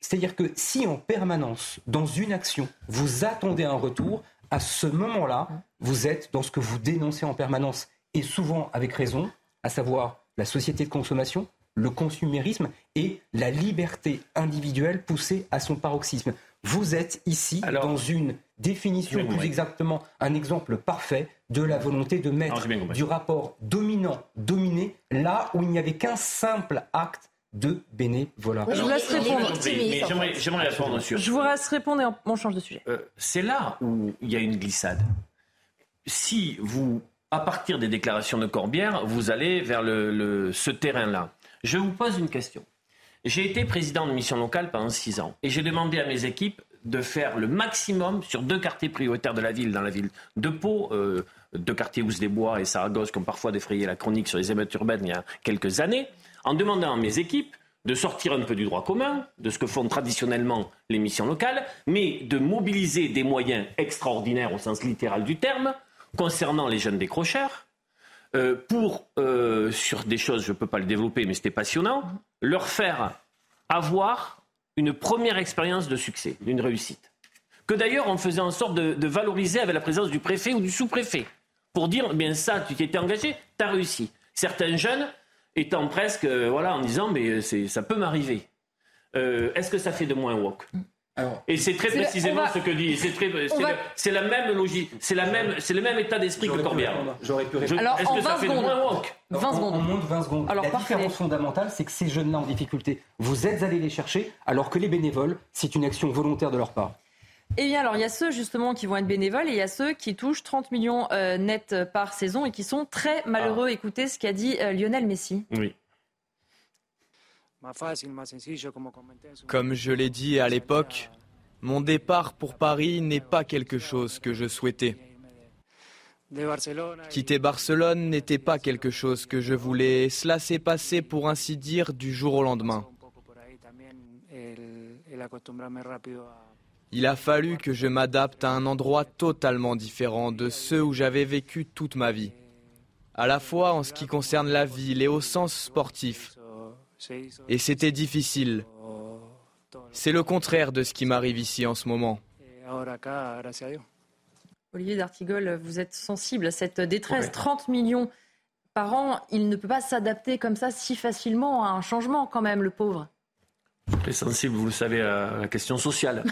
C'est-à-dire que si en permanence, dans une action, vous attendez un retour, à ce moment-là, vous êtes dans ce que vous dénoncez en permanence, et souvent avec raison, à savoir la société de consommation, le consumérisme et la liberté individuelle poussée à son paroxysme. Vous êtes ici dans une définition, plus exactement un exemple parfait de la volonté de mettre du rapport dominant-dominé là où il n'y avait qu'un simple acte de bénévolat. je vous laisse répondre. J'aimerais répondre sur. Je vous laisse répondre et on change de sujet. Euh, c'est là où il y a une glissade. Si vous, à partir des déclarations de Corbière, vous allez vers le, ce terrain-là, je vous pose une question. J'ai été président de mission locale pendant six ans et j'ai demandé à mes équipes de faire le maximum sur deux quartiers prioritaires de la ville, dans la ville de Pau, euh, deux quartiers des Bois et Saragosse qui ont parfois défrayé la chronique sur les émeutes urbaines il y a quelques années en demandant à mes équipes de sortir un peu du droit commun, de ce que font traditionnellement les missions locales, mais de mobiliser des moyens extraordinaires au sens littéral du terme concernant les jeunes décrocheurs, euh, pour, euh, sur des choses, je ne peux pas le développer, mais c'était passionnant, leur faire avoir une première expérience de succès, d'une réussite. Que d'ailleurs, on faisait en sorte de, valoriser avec la présence du préfet ou du sous-préfet, pour dire, bien ça, tu t'étais engagé, tu as réussi. Certains jeunes étant presque, euh, voilà, en disant, mais euh, ça peut m'arriver. Euh, est-ce que ça fait de moi un wok et c'est très précisément ce que dit. C'est la même logique, c'est la même, c'est le même état d'esprit que Corbière. J'aurais pu répondre. Alors, Est-ce que ça fait de moi un wok 20 secondes. On monte 20 secondes. Alors, la différence fondamentale, c'est que ces jeunes-là en difficulté, vous êtes allés les chercher, alors que les bénévoles, c'est une action volontaire de leur part. Eh bien, alors, il y a ceux justement qui vont être bénévoles et il y a ceux qui touchent 30 millions euh, nets par saison et qui sont très malheureux. Ah. Écoutez ce qu'a dit euh, Lionel Messi. Oui. Comme je l'ai dit à l'époque, mon départ pour Paris n'est pas quelque chose que je souhaitais. Quitter Barcelone n'était pas quelque chose que je voulais. Cela s'est passé pour ainsi dire du jour au lendemain. Il a fallu que je m'adapte à un endroit totalement différent de ceux où j'avais vécu toute ma vie, à la fois en ce qui concerne la ville et au sens sportif. Et c'était difficile. C'est le contraire de ce qui m'arrive ici en ce moment. Olivier D'Artigol, vous êtes sensible à cette détresse. 30 millions par an, il ne peut pas s'adapter comme ça si facilement à un changement quand même, le pauvre. Très sensible, vous le savez, à la question sociale,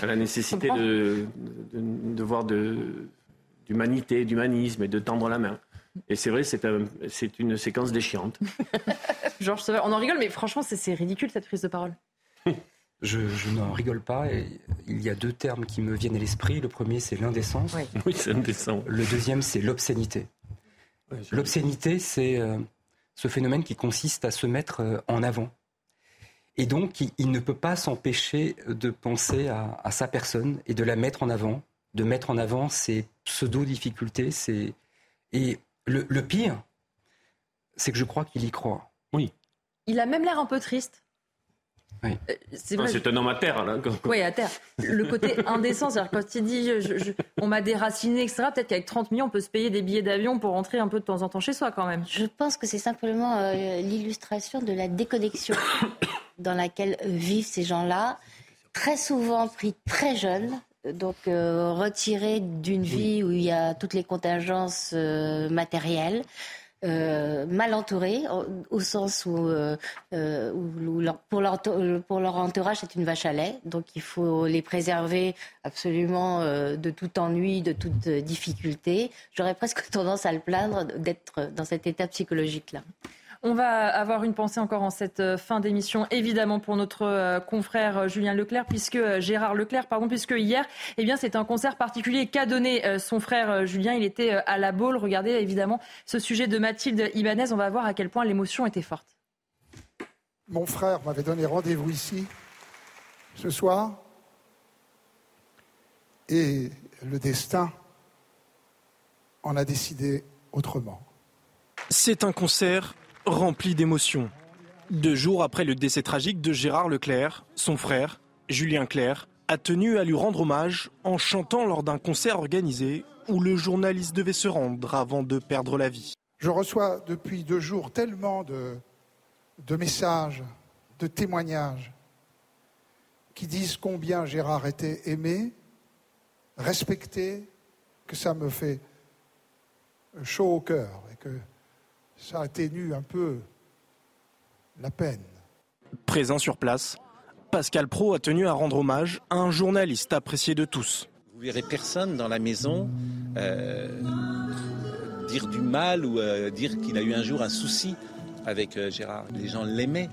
à la nécessité de, de, voir d'humanité, d'humanisme et de tendre la main. Et c'est vrai, c'est une séquence déchirante. Georges on en rigole, mais franchement, c'est ridicule cette prise de parole. Je, n'en rigole pas. il y a deux termes qui me viennent à l'esprit. Le premier, c'est l'indécence. Oui, c'est indécent. Le deuxième, c'est l'obscénité. L'obscénité, c'est euh, ce phénomène qui consiste à se mettre euh, en avant. Et donc, il, ne peut pas s'empêcher de penser à, sa personne et de la mettre en avant, de mettre en avant ses pseudo-difficultés. Et le, le pire, c'est que je crois qu'il y croit. Oui. Il a même l'air un peu triste. Euh, c'est un homme à terre. Là. Oui, à terre. Le côté indécent, c'est-à-dire quand il dit on m'a déraciné, etc., peut-être qu'avec 30 millions, on peut se payer des billets d'avion pour rentrer un peu de temps en temps chez soi quand même. Je pense que c'est simplement euh, l'illustration de la déconnexion dans laquelle vivent ces gens-là, très souvent pris très jeunes, donc euh, retirés d'une vie où il y a toutes les contingences matérielles. Euh, mal entourés, au, sens où, euh, euh, pour, leur, pour leur entourage, c'est une vache à lait. Donc il faut les préserver absolument de tout ennui, de toute difficulté. J'aurais presque tendance à le plaindre d'être dans cet état psychologique-là. On va avoir une pensée encore en cette euh, fin d'émission, évidemment pour notre euh, confrère euh, Julien Leclerc, puisque Gérard Leclerc, pardon, puisque hier, eh bien, c'est un concert particulier qu'a donné son frère Julien. Il était à la Baule. Regardez évidemment ce sujet de Mathilde Ibanez. On va voir à quel point l'émotion était forte. Mon frère m'avait donné rendez-vous ici ce soir, et le destin en a décidé autrement. C'est un concert rempli d'émotions. Deux jours après le décès tragique de Gérard Leclerc, son frère, Julien Clerc, a tenu à lui rendre hommage en chantant lors d'un concert organisé où le journaliste devait se rendre avant de perdre la vie. Je reçois depuis deux jours tellement de, de messages, de témoignages qui disent combien Gérard était aimé, respecté que ça me fait chaud au cœur et que ça atténue un peu la peine. Présent sur place, Pascal Pro a tenu à rendre hommage à un journaliste apprécié de tous. Vous verrez personne dans la maison euh, dire du mal ou euh, dire qu'il a eu un jour un souci avec euh, Gérard. Les gens l'aimaient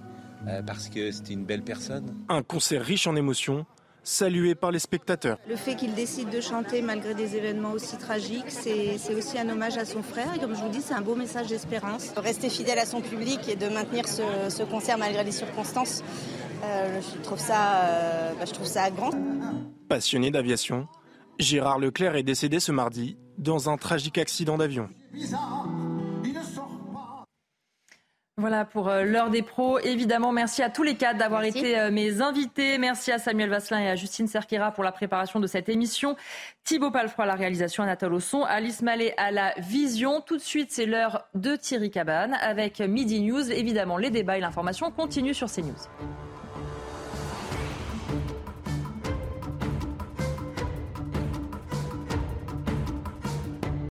parce que c'était une belle personne. Un concert riche en émotions salué par les spectateurs. Le fait qu'il décide de chanter malgré des événements aussi tragiques, c'est aussi un hommage à son frère. Et comme je vous dis, c'est un beau message d'espérance. Rester fidèle à son public et de maintenir ce, concert malgré les circonstances, euh, je, trouve ça, euh, bah, je trouve ça grand. Passionné d'aviation, Gérard Leclerc est décédé ce mardi dans un tragique accident d'avion. Voilà pour euh, l'heure des pros. Évidemment, merci à tous les quatre d'avoir été euh, mes invités. Merci à Samuel Vasselin et à Justine Serquera pour la préparation de cette émission. Thibaut Palfroy à la réalisation, Anatole au son, Alice Mallet à la vision. Tout de suite, c'est l'heure de Thierry Cabane avec Midi News. Évidemment, les débats et l'information continuent sur CNews.